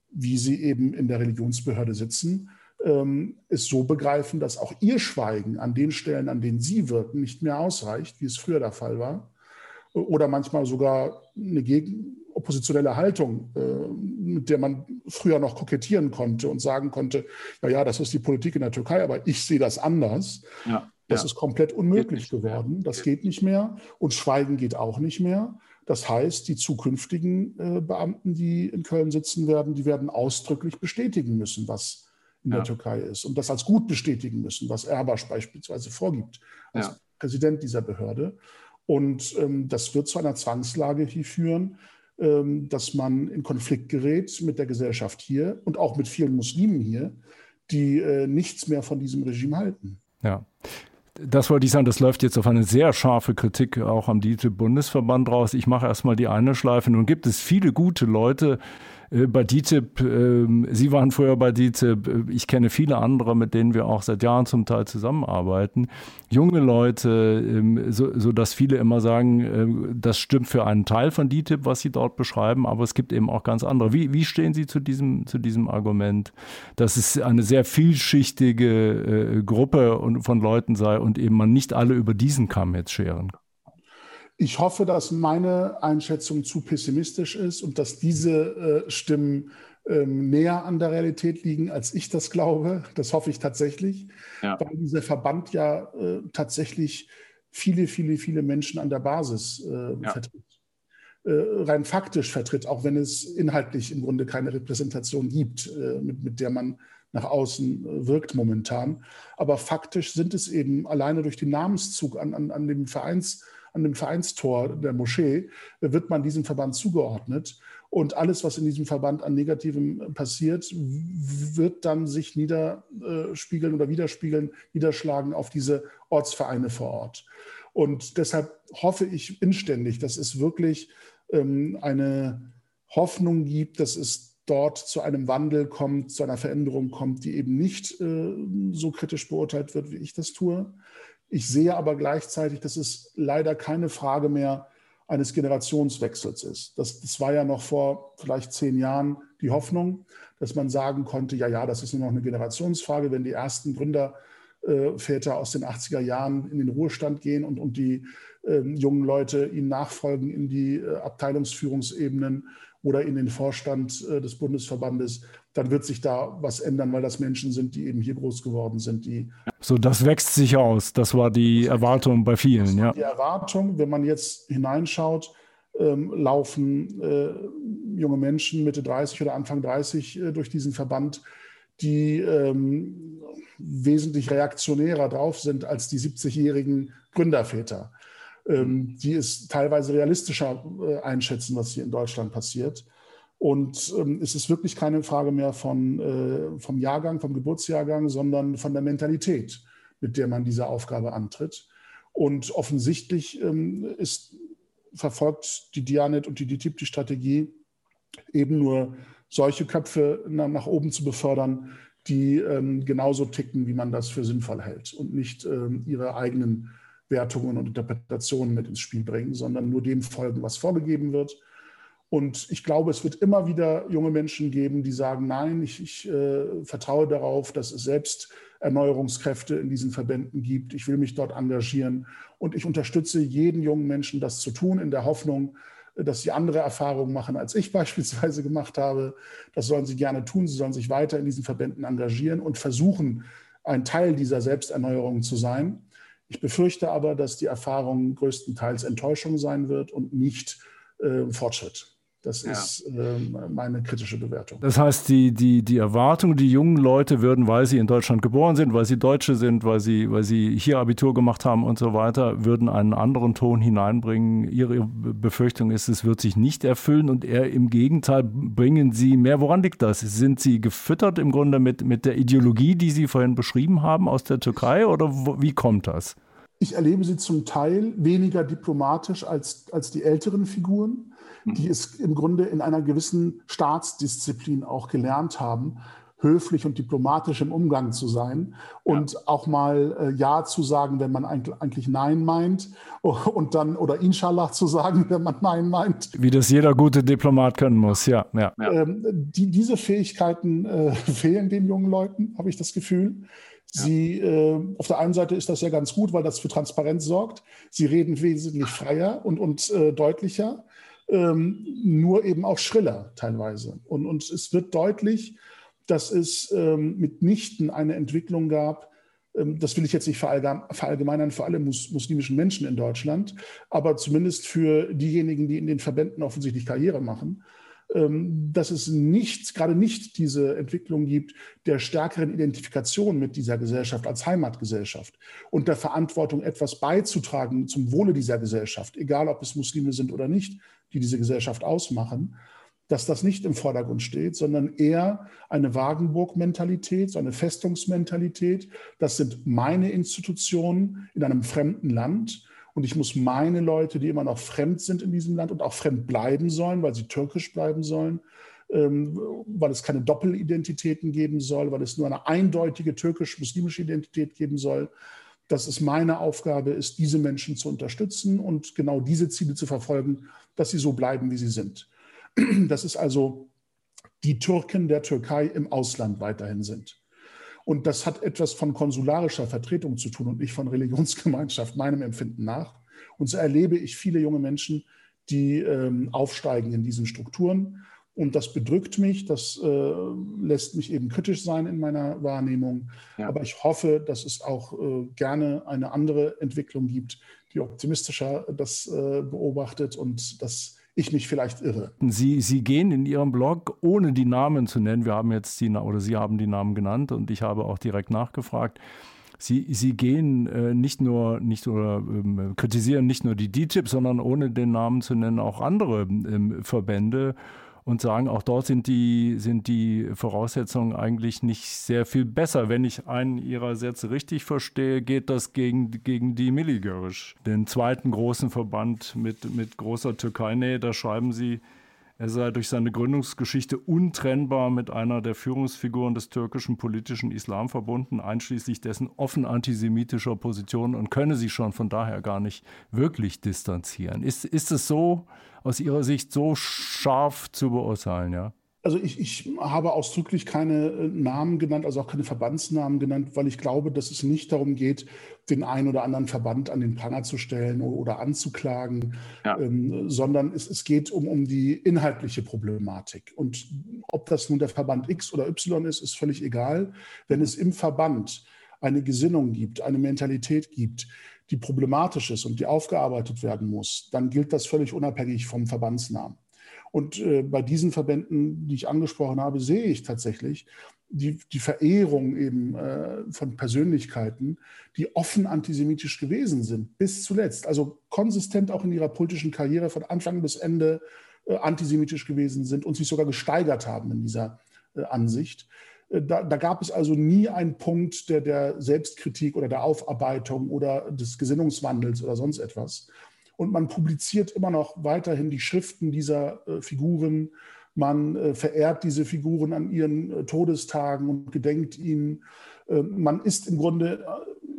wie sie eben in der Religionsbehörde sitzen, ähm, es so begreifen, dass auch ihr Schweigen an den Stellen, an denen sie wirken, nicht mehr ausreicht, wie es früher der Fall war. Oder manchmal sogar eine gegen oppositionelle Haltung, äh, mit der man früher noch kokettieren konnte und sagen konnte, ja, ja, das ist die Politik in der Türkei, aber ich sehe das anders. Ja, das ja. ist komplett unmöglich geworden. Das geht nicht mehr. Und Schweigen geht auch nicht mehr. Das heißt, die zukünftigen äh, Beamten, die in Köln sitzen werden, die werden ausdrücklich bestätigen müssen, was in ja. der Türkei ist und das als gut bestätigen müssen, was Erbasch beispielsweise vorgibt als ja. Präsident dieser Behörde. Und ähm, das wird zu einer Zwangslage hier führen, ähm, dass man in Konflikt gerät mit der Gesellschaft hier und auch mit vielen Muslimen hier, die äh, nichts mehr von diesem Regime halten. Ja. Das wollte ich sagen, das läuft jetzt auf eine sehr scharfe Kritik auch am DITIB-Bundesverband raus. Ich mache erstmal die eine Schleife. Nun gibt es viele gute Leute, bei DITIB, ähm, Sie waren vorher bei DITIB, äh, ich kenne viele andere, mit denen wir auch seit Jahren zum Teil zusammenarbeiten. Junge Leute, ähm, so, so dass viele immer sagen, äh, das stimmt für einen Teil von DITIB, was Sie dort beschreiben, aber es gibt eben auch ganz andere. Wie, wie stehen Sie zu diesem, zu diesem Argument, dass es eine sehr vielschichtige Gruppe von Leuten sei und eben man nicht alle über diesen Kamm jetzt scheren kann? Ich hoffe, dass meine Einschätzung zu pessimistisch ist und dass diese äh, Stimmen ähm, näher an der Realität liegen, als ich das glaube. Das hoffe ich tatsächlich, ja. weil dieser Verband ja äh, tatsächlich viele, viele, viele Menschen an der Basis äh, ja. vertritt. Äh, rein faktisch vertritt, auch wenn es inhaltlich im Grunde keine Repräsentation gibt, äh, mit, mit der man nach außen äh, wirkt momentan. Aber faktisch sind es eben alleine durch den Namenszug an, an, an dem Vereins an dem Vereinstor der Moschee, wird man diesem Verband zugeordnet. Und alles, was in diesem Verband an Negativem passiert, wird dann sich niederspiegeln oder widerspiegeln, niederschlagen auf diese Ortsvereine vor Ort. Und deshalb hoffe ich inständig, dass es wirklich ähm, eine Hoffnung gibt, dass es dort zu einem Wandel kommt, zu einer Veränderung kommt, die eben nicht äh, so kritisch beurteilt wird, wie ich das tue. Ich sehe aber gleichzeitig, dass es leider keine Frage mehr eines Generationswechsels ist. Das, das war ja noch vor vielleicht zehn Jahren die Hoffnung, dass man sagen konnte, ja, ja, das ist nur noch eine Generationsfrage, wenn die ersten Gründerväter äh, aus den 80er Jahren in den Ruhestand gehen und, und die äh, jungen Leute ihnen nachfolgen in die äh, Abteilungsführungsebenen oder in den Vorstand äh, des Bundesverbandes, dann wird sich da was ändern, weil das Menschen sind, die eben hier groß geworden sind. Die so, das wächst sich aus. Das war die Erwartung bei vielen. Ja. Die Erwartung, wenn man jetzt hineinschaut, ähm, laufen äh, junge Menschen Mitte 30 oder Anfang 30 äh, durch diesen Verband, die ähm, wesentlich reaktionärer drauf sind als die 70-jährigen Gründerväter, ähm, die es teilweise realistischer äh, einschätzen, was hier in Deutschland passiert. Und ähm, es ist wirklich keine Frage mehr von, äh, vom Jahrgang, vom Geburtsjahrgang, sondern von der Mentalität, mit der man diese Aufgabe antritt. Und offensichtlich ähm, ist, verfolgt die Dianet und die DITIB die Strategie, eben nur solche Köpfe na, nach oben zu befördern, die ähm, genauso ticken, wie man das für sinnvoll hält und nicht ähm, ihre eigenen Wertungen und Interpretationen mit ins Spiel bringen, sondern nur dem folgen, was vorgegeben wird und ich glaube, es wird immer wieder junge Menschen geben, die sagen, nein, ich, ich äh, vertraue darauf, dass es selbst Erneuerungskräfte in diesen Verbänden gibt. Ich will mich dort engagieren. Und ich unterstütze jeden jungen Menschen, das zu tun, in der Hoffnung, dass sie andere Erfahrungen machen, als ich (laughs) beispielsweise gemacht habe. Das sollen sie gerne tun. Sie sollen sich weiter in diesen Verbänden engagieren und versuchen, ein Teil dieser Selbsterneuerung zu sein. Ich befürchte aber, dass die Erfahrung größtenteils Enttäuschung sein wird und nicht äh, Fortschritt. Das ja. ist äh, meine kritische Bewertung. Das heißt, die, die, die Erwartung, die jungen Leute würden, weil sie in Deutschland geboren sind, weil sie Deutsche sind, weil sie, weil sie hier Abitur gemacht haben und so weiter, würden einen anderen Ton hineinbringen. Ihre Befürchtung ist, es wird sich nicht erfüllen und eher im Gegenteil bringen sie mehr. Woran liegt das? Sind sie gefüttert im Grunde mit, mit der Ideologie, die Sie vorhin beschrieben haben aus der Türkei oder wo, wie kommt das? Ich erlebe sie zum Teil weniger diplomatisch als, als die älteren Figuren die es im Grunde in einer gewissen Staatsdisziplin auch gelernt haben, höflich und diplomatisch im Umgang zu sein und ja. auch mal äh, Ja zu sagen, wenn man eigentlich, eigentlich Nein meint (laughs) und dann oder Inshallah zu sagen, wenn man Nein meint. Wie das jeder gute Diplomat können muss, ja. ja. Ähm, die, diese Fähigkeiten äh, (laughs) fehlen den jungen Leuten, habe ich das Gefühl. Sie, äh, auf der einen Seite ist das ja ganz gut, weil das für Transparenz sorgt. Sie reden wesentlich freier und, und äh, deutlicher, ähm, nur eben auch schriller teilweise. Und, und es wird deutlich, dass es ähm, mitnichten eine Entwicklung gab, ähm, das will ich jetzt nicht verallgemeinern für alle mus muslimischen Menschen in Deutschland, aber zumindest für diejenigen, die in den Verbänden offensichtlich Karriere machen, dass es nicht, gerade nicht diese Entwicklung gibt der stärkeren Identifikation mit dieser Gesellschaft als Heimatgesellschaft und der Verantwortung, etwas beizutragen zum Wohle dieser Gesellschaft, egal ob es Muslime sind oder nicht, die diese Gesellschaft ausmachen, dass das nicht im Vordergrund steht, sondern eher eine Wagenburg-Mentalität, so eine Festungsmentalität. Das sind meine Institutionen in einem fremden Land. Und ich muss meine Leute, die immer noch fremd sind in diesem Land und auch fremd bleiben sollen, weil sie türkisch bleiben sollen, ähm, weil es keine Doppelidentitäten geben soll, weil es nur eine eindeutige türkisch-muslimische Identität geben soll, dass es meine Aufgabe ist, diese Menschen zu unterstützen und genau diese Ziele zu verfolgen, dass sie so bleiben, wie sie sind. Das ist also die Türken der Türkei im Ausland weiterhin sind. Und das hat etwas von konsularischer Vertretung zu tun und nicht von Religionsgemeinschaft, meinem Empfinden nach. Und so erlebe ich viele junge Menschen, die ähm, aufsteigen in diesen Strukturen. Und das bedrückt mich, das äh, lässt mich eben kritisch sein in meiner Wahrnehmung. Ja. Aber ich hoffe, dass es auch äh, gerne eine andere Entwicklung gibt, die optimistischer das äh, beobachtet und das ich mich vielleicht irre. Sie, Sie gehen in Ihrem Blog, ohne die Namen zu nennen, wir haben jetzt die, oder Sie haben die Namen genannt und ich habe auch direkt nachgefragt. Sie, Sie gehen äh, nicht nur, nicht nur ähm, kritisieren nicht nur die DTIP, sondern ohne den Namen zu nennen auch andere ähm, Verbände und sagen, auch dort sind die, sind die Voraussetzungen eigentlich nicht sehr viel besser. Wenn ich einen Ihrer Sätze richtig verstehe, geht das gegen, gegen die Milligörisch, den zweiten großen Verband mit, mit großer Türkei-Nähe. Da schreiben Sie, er sei durch seine Gründungsgeschichte untrennbar mit einer der Führungsfiguren des türkischen politischen Islam verbunden, einschließlich dessen offen antisemitischer Position und könne sich schon von daher gar nicht wirklich distanzieren. Ist, ist es so aus Ihrer Sicht so scharf zu beurteilen, ja? Also ich, ich habe ausdrücklich keine äh, Namen genannt, also auch keine Verbandsnamen genannt, weil ich glaube, dass es nicht darum geht, den einen oder anderen Verband an den Pranger zu stellen oder, oder anzuklagen, ja. ähm, sondern es, es geht um, um die inhaltliche Problematik. Und ob das nun der Verband X oder Y ist, ist völlig egal. Wenn es im Verband eine Gesinnung gibt, eine Mentalität gibt, die problematisch ist und die aufgearbeitet werden muss, dann gilt das völlig unabhängig vom Verbandsnamen. Und äh, bei diesen Verbänden, die ich angesprochen habe, sehe ich tatsächlich die, die Verehrung eben äh, von Persönlichkeiten, die offen antisemitisch gewesen sind, bis zuletzt. Also konsistent auch in ihrer politischen Karriere von Anfang bis Ende äh, antisemitisch gewesen sind und sich sogar gesteigert haben in dieser äh, Ansicht. Äh, da, da, gab es also nie einen Punkt der, der Selbstkritik oder der Aufarbeitung oder des Gesinnungswandels oder sonst etwas. Und man publiziert immer noch weiterhin die Schriften dieser äh, Figuren. Man äh, verehrt diese Figuren an ihren äh, Todestagen und gedenkt ihnen. Man ist im Grunde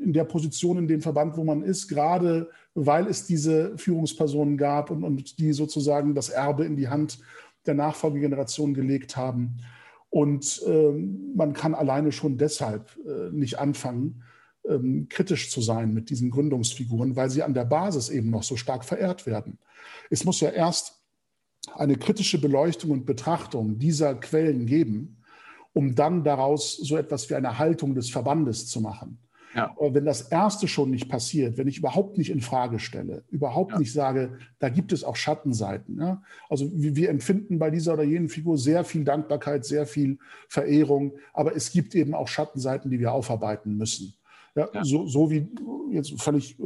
in der Position in dem Verband, wo man ist, gerade weil es diese Führungspersonen gab und, und die sozusagen das Erbe in die Hand der Nachfolgegeneration gelegt haben. Und ähm, man kann alleine schon deshalb nicht anfangen, ähm, kritisch zu sein mit diesen Gründungsfiguren, weil sie an der Basis eben noch so stark verehrt werden. Es muss ja erst eine kritische Beleuchtung und Betrachtung dieser Quellen geben, um dann daraus so etwas wie eine Haltung des Verbandes zu machen. Ja. Aber wenn das erste schon nicht passiert, wenn ich überhaupt nicht in Frage stelle, überhaupt ja. nicht sage, da gibt es auch Schattenseiten. Ja? Also wir, wir empfinden bei dieser oder jenen Figur sehr viel Dankbarkeit, sehr viel Verehrung, aber es gibt eben auch Schattenseiten, die wir aufarbeiten müssen. Ja, ja. So, so wie jetzt völlig äh,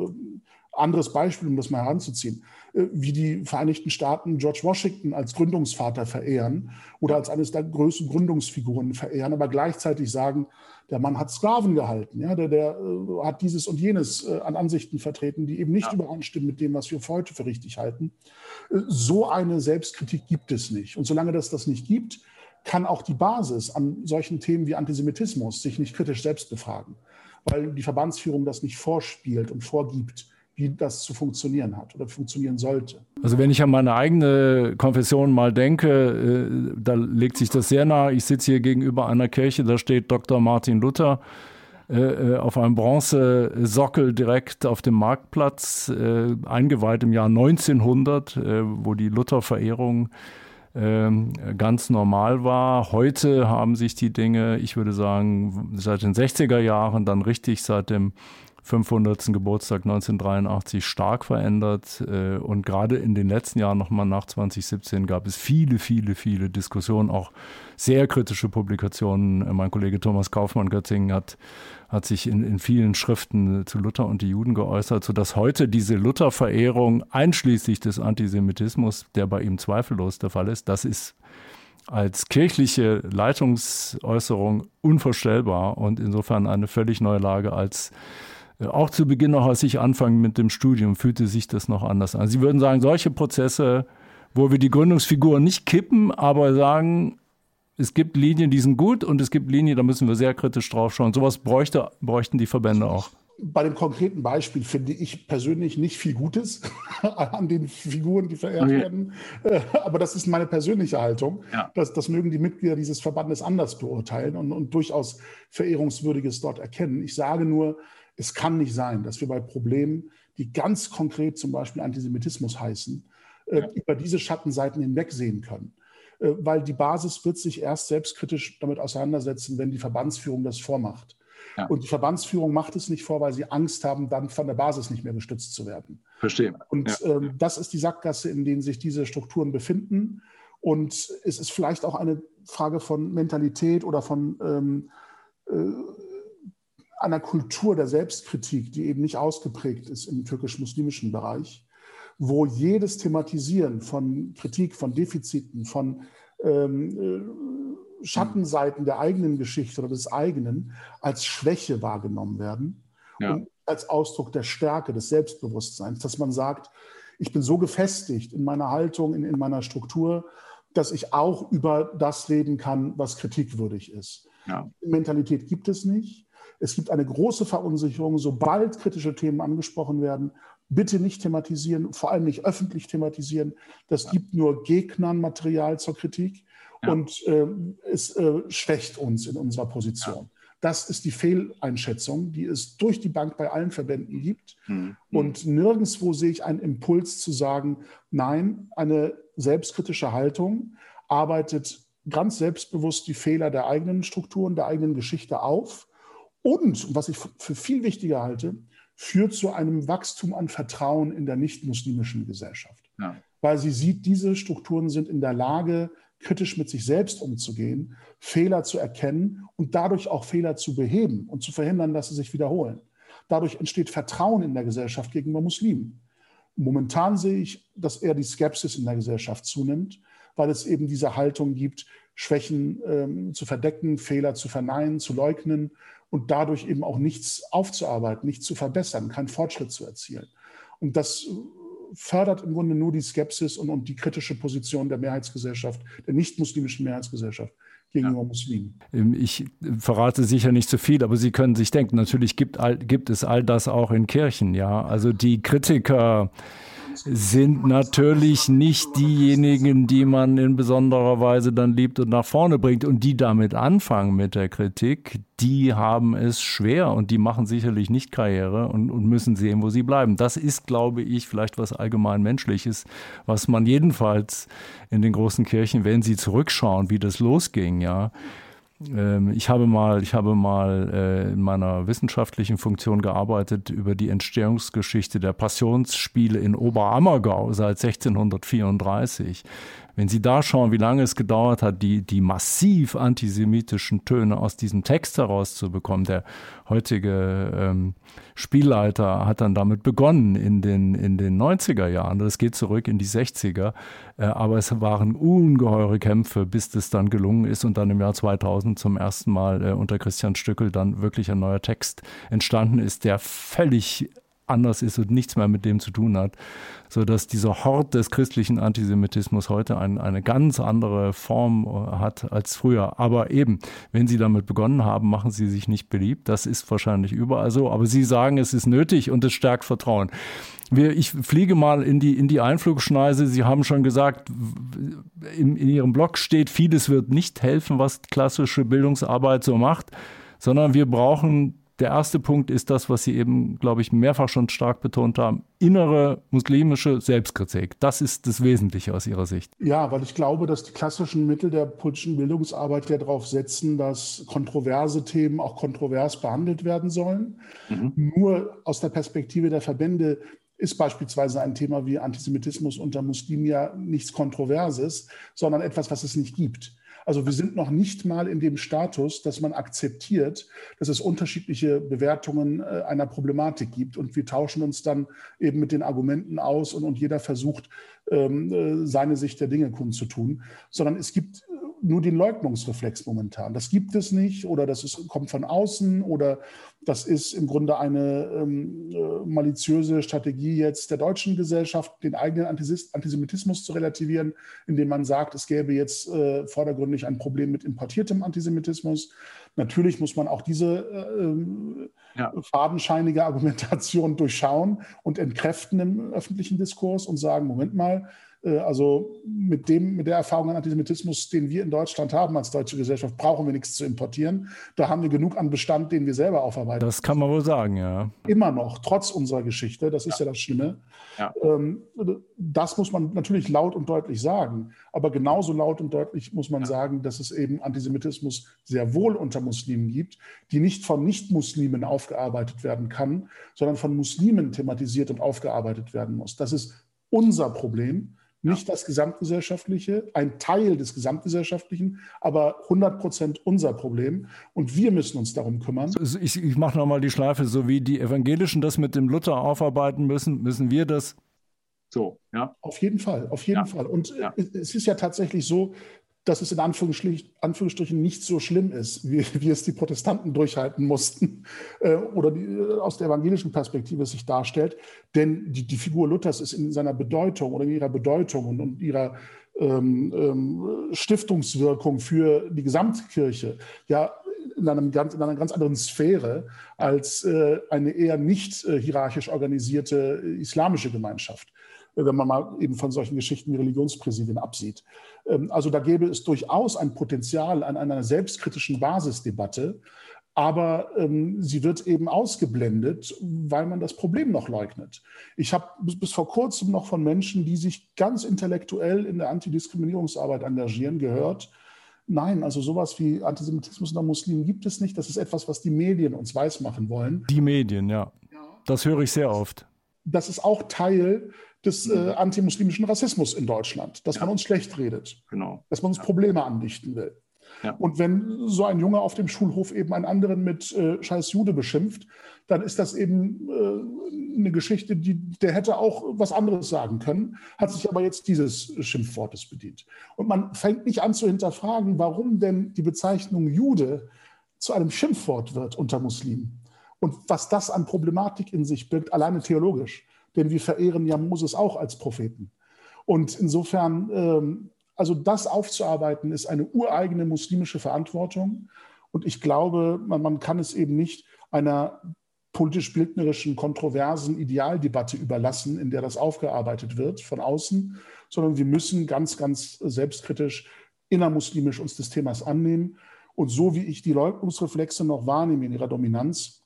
anderes Beispiel, um das mal heranzuziehen, äh, wie die Vereinigten Staaten George Washington als Gründungsvater verehren oder als eines der größten Gründungsfiguren verehren, aber gleichzeitig sagen, der Mann hat Sklaven gehalten, ja, der, der äh, hat dieses und jenes an Ansichten vertreten, die eben nicht ja. übereinstimmen mit dem, was wir heute für richtig halten. So eine Selbstkritik gibt es nicht. Und solange das das nicht gibt, kann auch die Basis an solchen Themen wie Antisemitismus sich nicht kritisch selbst befragen, weil die Verbandsführung das nicht vorspielt und vorgibt, wie das zu funktionieren hat oder funktionieren sollte. Also wenn ich an meine eigene Konfession mal denke, äh, da legt sich das sehr nahe. Ich sitze hier gegenüber einer Kirche, da steht Dr. Martin Luther äh, äh, auf einem Bronzesockel direkt auf dem Marktplatz, eingeweiht im Jahr 1900, wo die Luther-Verehrung ganz normal war. Heute haben sich die Dinge, ich würde sagen, seit den 60er Jahren, dann richtig seit dem 500. Geburtstag 1983 stark verändert. Äh, und gerade in den letzten Jahren, nochmal nach 2017, gab es viele, viele, viele Diskussionen, auch sehr kritische Publikationen. Mein Kollege Thomas Kaufmann-Göttingen hat, hat sich in, in vielen Schriften zu Luther und die Juden geäußert, sodass heute diese Luther-Verehrung einschließlich des Antisemitismus, der bei ihm zweifellos der Fall ist, das ist als kirchliche Leitungsäußerung unvorstellbar und insofern eine völlig neue Lage als äh, auch zu Beginn noch, als ich anfangen mit dem Studium, fühlte sich das noch anders an. Sie würden sagen, solche Prozesse, wo wir die Gründungsfiguren nicht kippen, aber sagen, es gibt Linien, die sind gut und es gibt Linien, da müssen wir sehr kritisch drauf schauen. Sowas bräuchte, bräuchten die Verbände auch. Bei dem konkreten Beispiel finde ich persönlich nicht viel Gutes (laughs) an den Figuren, die verehrt okay. werden. Äh, aber das ist meine persönliche Haltung. Ja. Das, das mögen die Mitglieder dieses Verbandes anders beurteilen und, und durchaus Verehrungswürdiges dort erkennen. Ich sage nur, es kann nicht sein, dass wir bei Problemen, die ganz konkret zum Beispiel Antisemitismus heißen, äh, ja. über diese Schattenseiten hinwegsehen können. Äh, weil die Basis wird sich erst selbstkritisch damit auseinandersetzen, wenn die Verbandsführung das vormacht. Ja. Und die Verbandsführung macht es nicht vor, weil sie Angst haben, dann von der Basis nicht mehr gestützt zu werden. Verstehe. Und ja. ähm, das ist die Sackgasse, in denen sich diese Strukturen befinden. Und es ist vielleicht auch eine Frage von Mentalität oder von ähm, äh, einer Kultur der Selbstkritik, die eben nicht ausgeprägt ist im türkisch-muslimischen Bereich, wo jedes Thematisieren von Kritik, von Defiziten, von ähm, äh, Schattenseiten der eigenen Geschichte oder des eigenen als Schwäche wahrgenommen werden ja. und als Ausdruck der Stärke, des Selbstbewusstseins, dass man sagt, ich bin so gefestigt in meiner Haltung, in, in meiner Struktur, dass ich auch über das reden kann, was kritikwürdig ist. Ja. Mentalität gibt es nicht. Es gibt eine große Verunsicherung, sobald kritische Themen angesprochen werden. Bitte nicht thematisieren, vor allem nicht öffentlich thematisieren. Das ja. gibt nur Gegnern Material zur Kritik ja. und äh, es äh, schwächt uns in unserer Position. Ja. Das ist die Fehleinschätzung, die es durch die Bank bei allen Verbänden gibt. Mhm. Und nirgendwo sehe ich einen Impuls zu sagen, nein, eine selbstkritische Haltung arbeitet ganz selbstbewusst die Fehler der eigenen Strukturen, der eigenen Geschichte auf und, was ich für viel wichtiger halte, führt zu einem Wachstum an Vertrauen in der nicht-muslimischen Gesellschaft. Ja. Weil sie sieht, diese Strukturen sind in der Lage, kritisch mit sich selbst umzugehen, Fehler zu erkennen und dadurch auch Fehler zu beheben und zu verhindern, dass sie sich wiederholen. Dadurch entsteht Vertrauen in der Gesellschaft gegenüber Muslimen. Momentan sehe ich, dass eher die Skepsis in der Gesellschaft zunimmt, weil es eben diese Haltung gibt, Schwächen ähm, zu verdecken, Fehler zu verneinen, zu leugnen und dadurch eben auch nichts aufzuarbeiten, nichts zu verbessern, keinen Fortschritt zu erzielen. Und das fördert im Grunde nur die Skepsis und, und die kritische Position der Mehrheitsgesellschaft, der nicht-muslimischen Mehrheitsgesellschaft gegenüber ja. Muslimen. Ähm, ich verrate sicher nicht zu viel, aber Sie können sich denken, natürlich gibt, all, gibt es all das auch in Kirchen, ja. Also die Kritiker sind natürlich nicht diejenigen, die man in besonderer Weise dann liebt und nach vorne bringt und die damit anfangen mit der Kritik, die haben es schwer und die machen sicherlich nicht Karriere und, und müssen sehen, wo sie bleiben. Das ist, glaube ich, vielleicht was allgemein Menschliches, was man jedenfalls in den großen Kirchen, wenn sie zurückschauen, wie das losging, ja, ich habe mal, ich habe mal äh, in meiner wissenschaftlichen Funktion gearbeitet über die Entstehungsgeschichte der Passionsspiele in Oberammergau seit 1634. Wenn Sie da schauen, wie lange es gedauert hat, die, die massiv antisemitischen Töne aus diesem Text herauszubekommen, der heutige ähm, Spielleiter hat dann damit begonnen in den, in den 90er Jahren. Das geht zurück in die 60er. Äh, aber es waren ungeheure Kämpfe, bis das dann gelungen ist und dann im Jahr 2000 zum ersten Mal äh, unter Christian Stückel dann wirklich ein neuer Text entstanden ist, der völlig anders ist und nichts mehr mit dem zu tun hat, sodass dieser Hort des christlichen Antisemitismus heute ein, eine ganz andere Form äh, hat als früher. Aber eben, wenn Sie damit begonnen haben, machen Sie sich nicht beliebt. Das ist wahrscheinlich überall so. Aber Sie sagen, es ist nötig und es stärkt Vertrauen. Wir, ich fliege mal in die, in die Einflugschneise. Sie haben schon gesagt, in, in Ihrem Blog steht, vieles wird nicht helfen, was klassische Bildungsarbeit so macht, sondern wir brauchen der erste Punkt ist das, was Sie eben, glaube ich, mehrfach schon stark betont haben, innere muslimische Selbstkritik. Das ist das Wesentliche aus Ihrer Sicht. Ja, weil ich glaube, dass die klassischen Mittel der politischen Bildungsarbeit ja darauf setzen, dass kontroverse Themen auch kontrovers behandelt werden sollen. Mhm. Nur aus der Perspektive der Verbände ist beispielsweise ein Thema wie Antisemitismus unter Muslimen ja nichts Kontroverses, sondern etwas, was es nicht gibt. Also wir sind noch nicht mal in dem Status, dass man akzeptiert, dass es unterschiedliche Bewertungen äh, einer Problematik gibt. Und wir tauschen uns dann eben mit den Argumenten aus und, und jeder versucht, ähm, äh, seine Sicht der Dinge kundzutun. Sondern es gibt nur den Leugnungsreflex momentan. Das gibt es nicht oder das ist, kommt von außen oder das ist im Grunde eine ähm, äh, maliziöse Strategie jetzt der deutschen Gesellschaft, den eigenen Antisemitismus zu relativieren, indem man sagt, es gäbe jetzt äh, vordergründig ein Problem mit importiertem Antisemitismus. Natürlich muss man auch diese äh, ähm, ja. fadenscheinige (laughs) Argumentation durchschauen und entkräften im öffentlichen Diskurs und sagen, Moment mal, also mit, dem, mit der Erfahrung an Antisemitismus, den wir in Deutschland haben als deutsche Gesellschaft, brauchen wir nichts zu importieren. Da haben wir genug an Bestand, den wir selber aufarbeiten. Das kann man wohl sagen, ja. Immer noch, trotz unserer Geschichte, das ist ja, ja das Schlimme. Ja. Ähm, das muss man natürlich laut und deutlich sagen. Aber genauso laut und deutlich muss man ja. sagen, dass es eben Antisemitismus sehr wohl unter Muslimen gibt, die nicht von Nicht-Muslimen aufgearbeitet werden kann, sondern von Muslimen thematisiert und aufgearbeitet werden muss. Das ist unser Problem nicht das Gesamtgesellschaftliche, ein Teil des Gesamtgesellschaftlichen, aber 100 Prozent unser Problem. Und wir müssen uns darum kümmern. Ich, ich mache nochmal die Schleife. So wie die Evangelischen das mit dem Luther aufarbeiten müssen, müssen wir das so, ja. Auf jeden Fall, auf jeden ja. Fall. Und ja. es ist ja tatsächlich so, dass es in Anführungsstrichen nicht so schlimm ist, wie, wie es die Protestanten durchhalten mussten (laughs) äh, oder die, äh, aus der evangelischen Perspektive sich darstellt. Denn die, die, Figur Luthers ist in seiner Bedeutung oder in ihrer Bedeutung und, und ihrer ähm, ähm, Stiftungswirkung für die Gesamtkirche ja in, einem ganz, in einer ganz anderen Sphäre als äh, eine eher nicht äh, hierarchisch organisierte äh, islamische Gemeinschaft wenn man mal eben von solchen Geschichten wie Religionspräsidien absieht. Ähm, also da gäbe es durchaus ein Potenzial an einer selbstkritischen Basisdebatte, aber ähm, sie wird eben ausgeblendet, weil man das Problem noch leugnet. Ich habe bis, bis, vor kurzem noch von Menschen, die sich ganz intellektuell in der Antidiskriminierungsarbeit engagieren, gehört, nein, also sowas wie Antisemitismus unter Muslimen gibt es nicht. Das ist etwas, was die Medien uns weismachen wollen. Die Medien, ja. Das höre ich sehr oft. Das ist auch Teil des äh, antimuslimischen Rassismus in Deutschland, dass ja. man uns schlecht redet, genau. dass man uns Probleme andichten will. Ja. Und wenn so ein Junge auf dem Schulhof eben einen anderen mit äh, Scheiß Jude beschimpft, dann ist das eben äh, eine Geschichte, die, der hätte auch was anderes sagen können, hat sich aber jetzt dieses Schimpfwortes bedient. Und man fängt nicht an zu hinterfragen, warum denn die Bezeichnung Jude zu einem Schimpfwort wird unter Muslimen und was das an Problematik in sich birgt, alleine theologisch denn wir verehren ja Moses auch als Propheten. Und insofern, ähm, also das aufzuarbeiten, ist eine ureigene muslimische Verantwortung. Und ich glaube, man, kann es eben nicht einer politisch-bildnerischen, kontroversen Idealdebatte überlassen, in der das aufgearbeitet wird von außen, sondern wir müssen ganz, ganz selbstkritisch innermuslimisch uns des Themas annehmen. Und so wie ich die Leugnungsreflexe noch wahrnehme in ihrer Dominanz,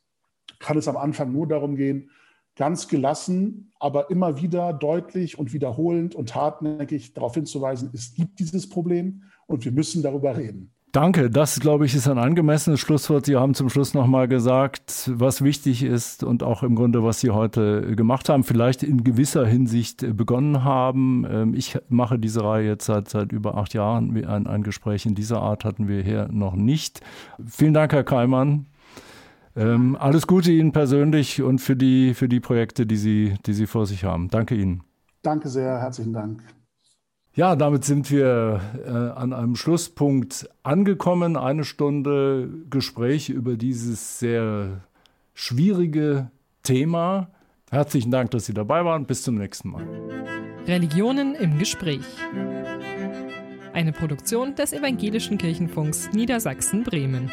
kann es am Anfang nur darum gehen, ganz gelassen, aber immer wieder deutlich und wiederholend und hartnäckig darauf hinzuweisen, es gibt dieses Problem und wir müssen darüber reden. Danke, das glaube ich ist ein angemessenes Schlusswort. Sie haben zum Schluss nochmal gesagt, was wichtig ist und auch im Grunde, was Sie heute gemacht haben, vielleicht in gewisser Hinsicht begonnen haben. Ähm, ich mache diese Reihe jetzt seit, seit über acht Jahren. Ein, ein Gespräch in dieser Art hatten wir hier noch nicht. Vielen Dank, Herr Keimann. Ähm, alles Gute Ihnen persönlich und für die, für die Projekte, die Sie, die Sie vor sich haben. Danke Ihnen. Danke sehr, herzlichen Dank. Ja, damit sind wir äh, an einem Schlusspunkt angekommen. Eine Stunde Gespräch über dieses sehr schwierige Thema. Herzlichen Dank, dass Sie dabei waren. Bis zum nächsten Mal. Religionen im Gespräch. Eine Produktion des Evangelischen Kirchenfunks Niedersachsen-Bremen.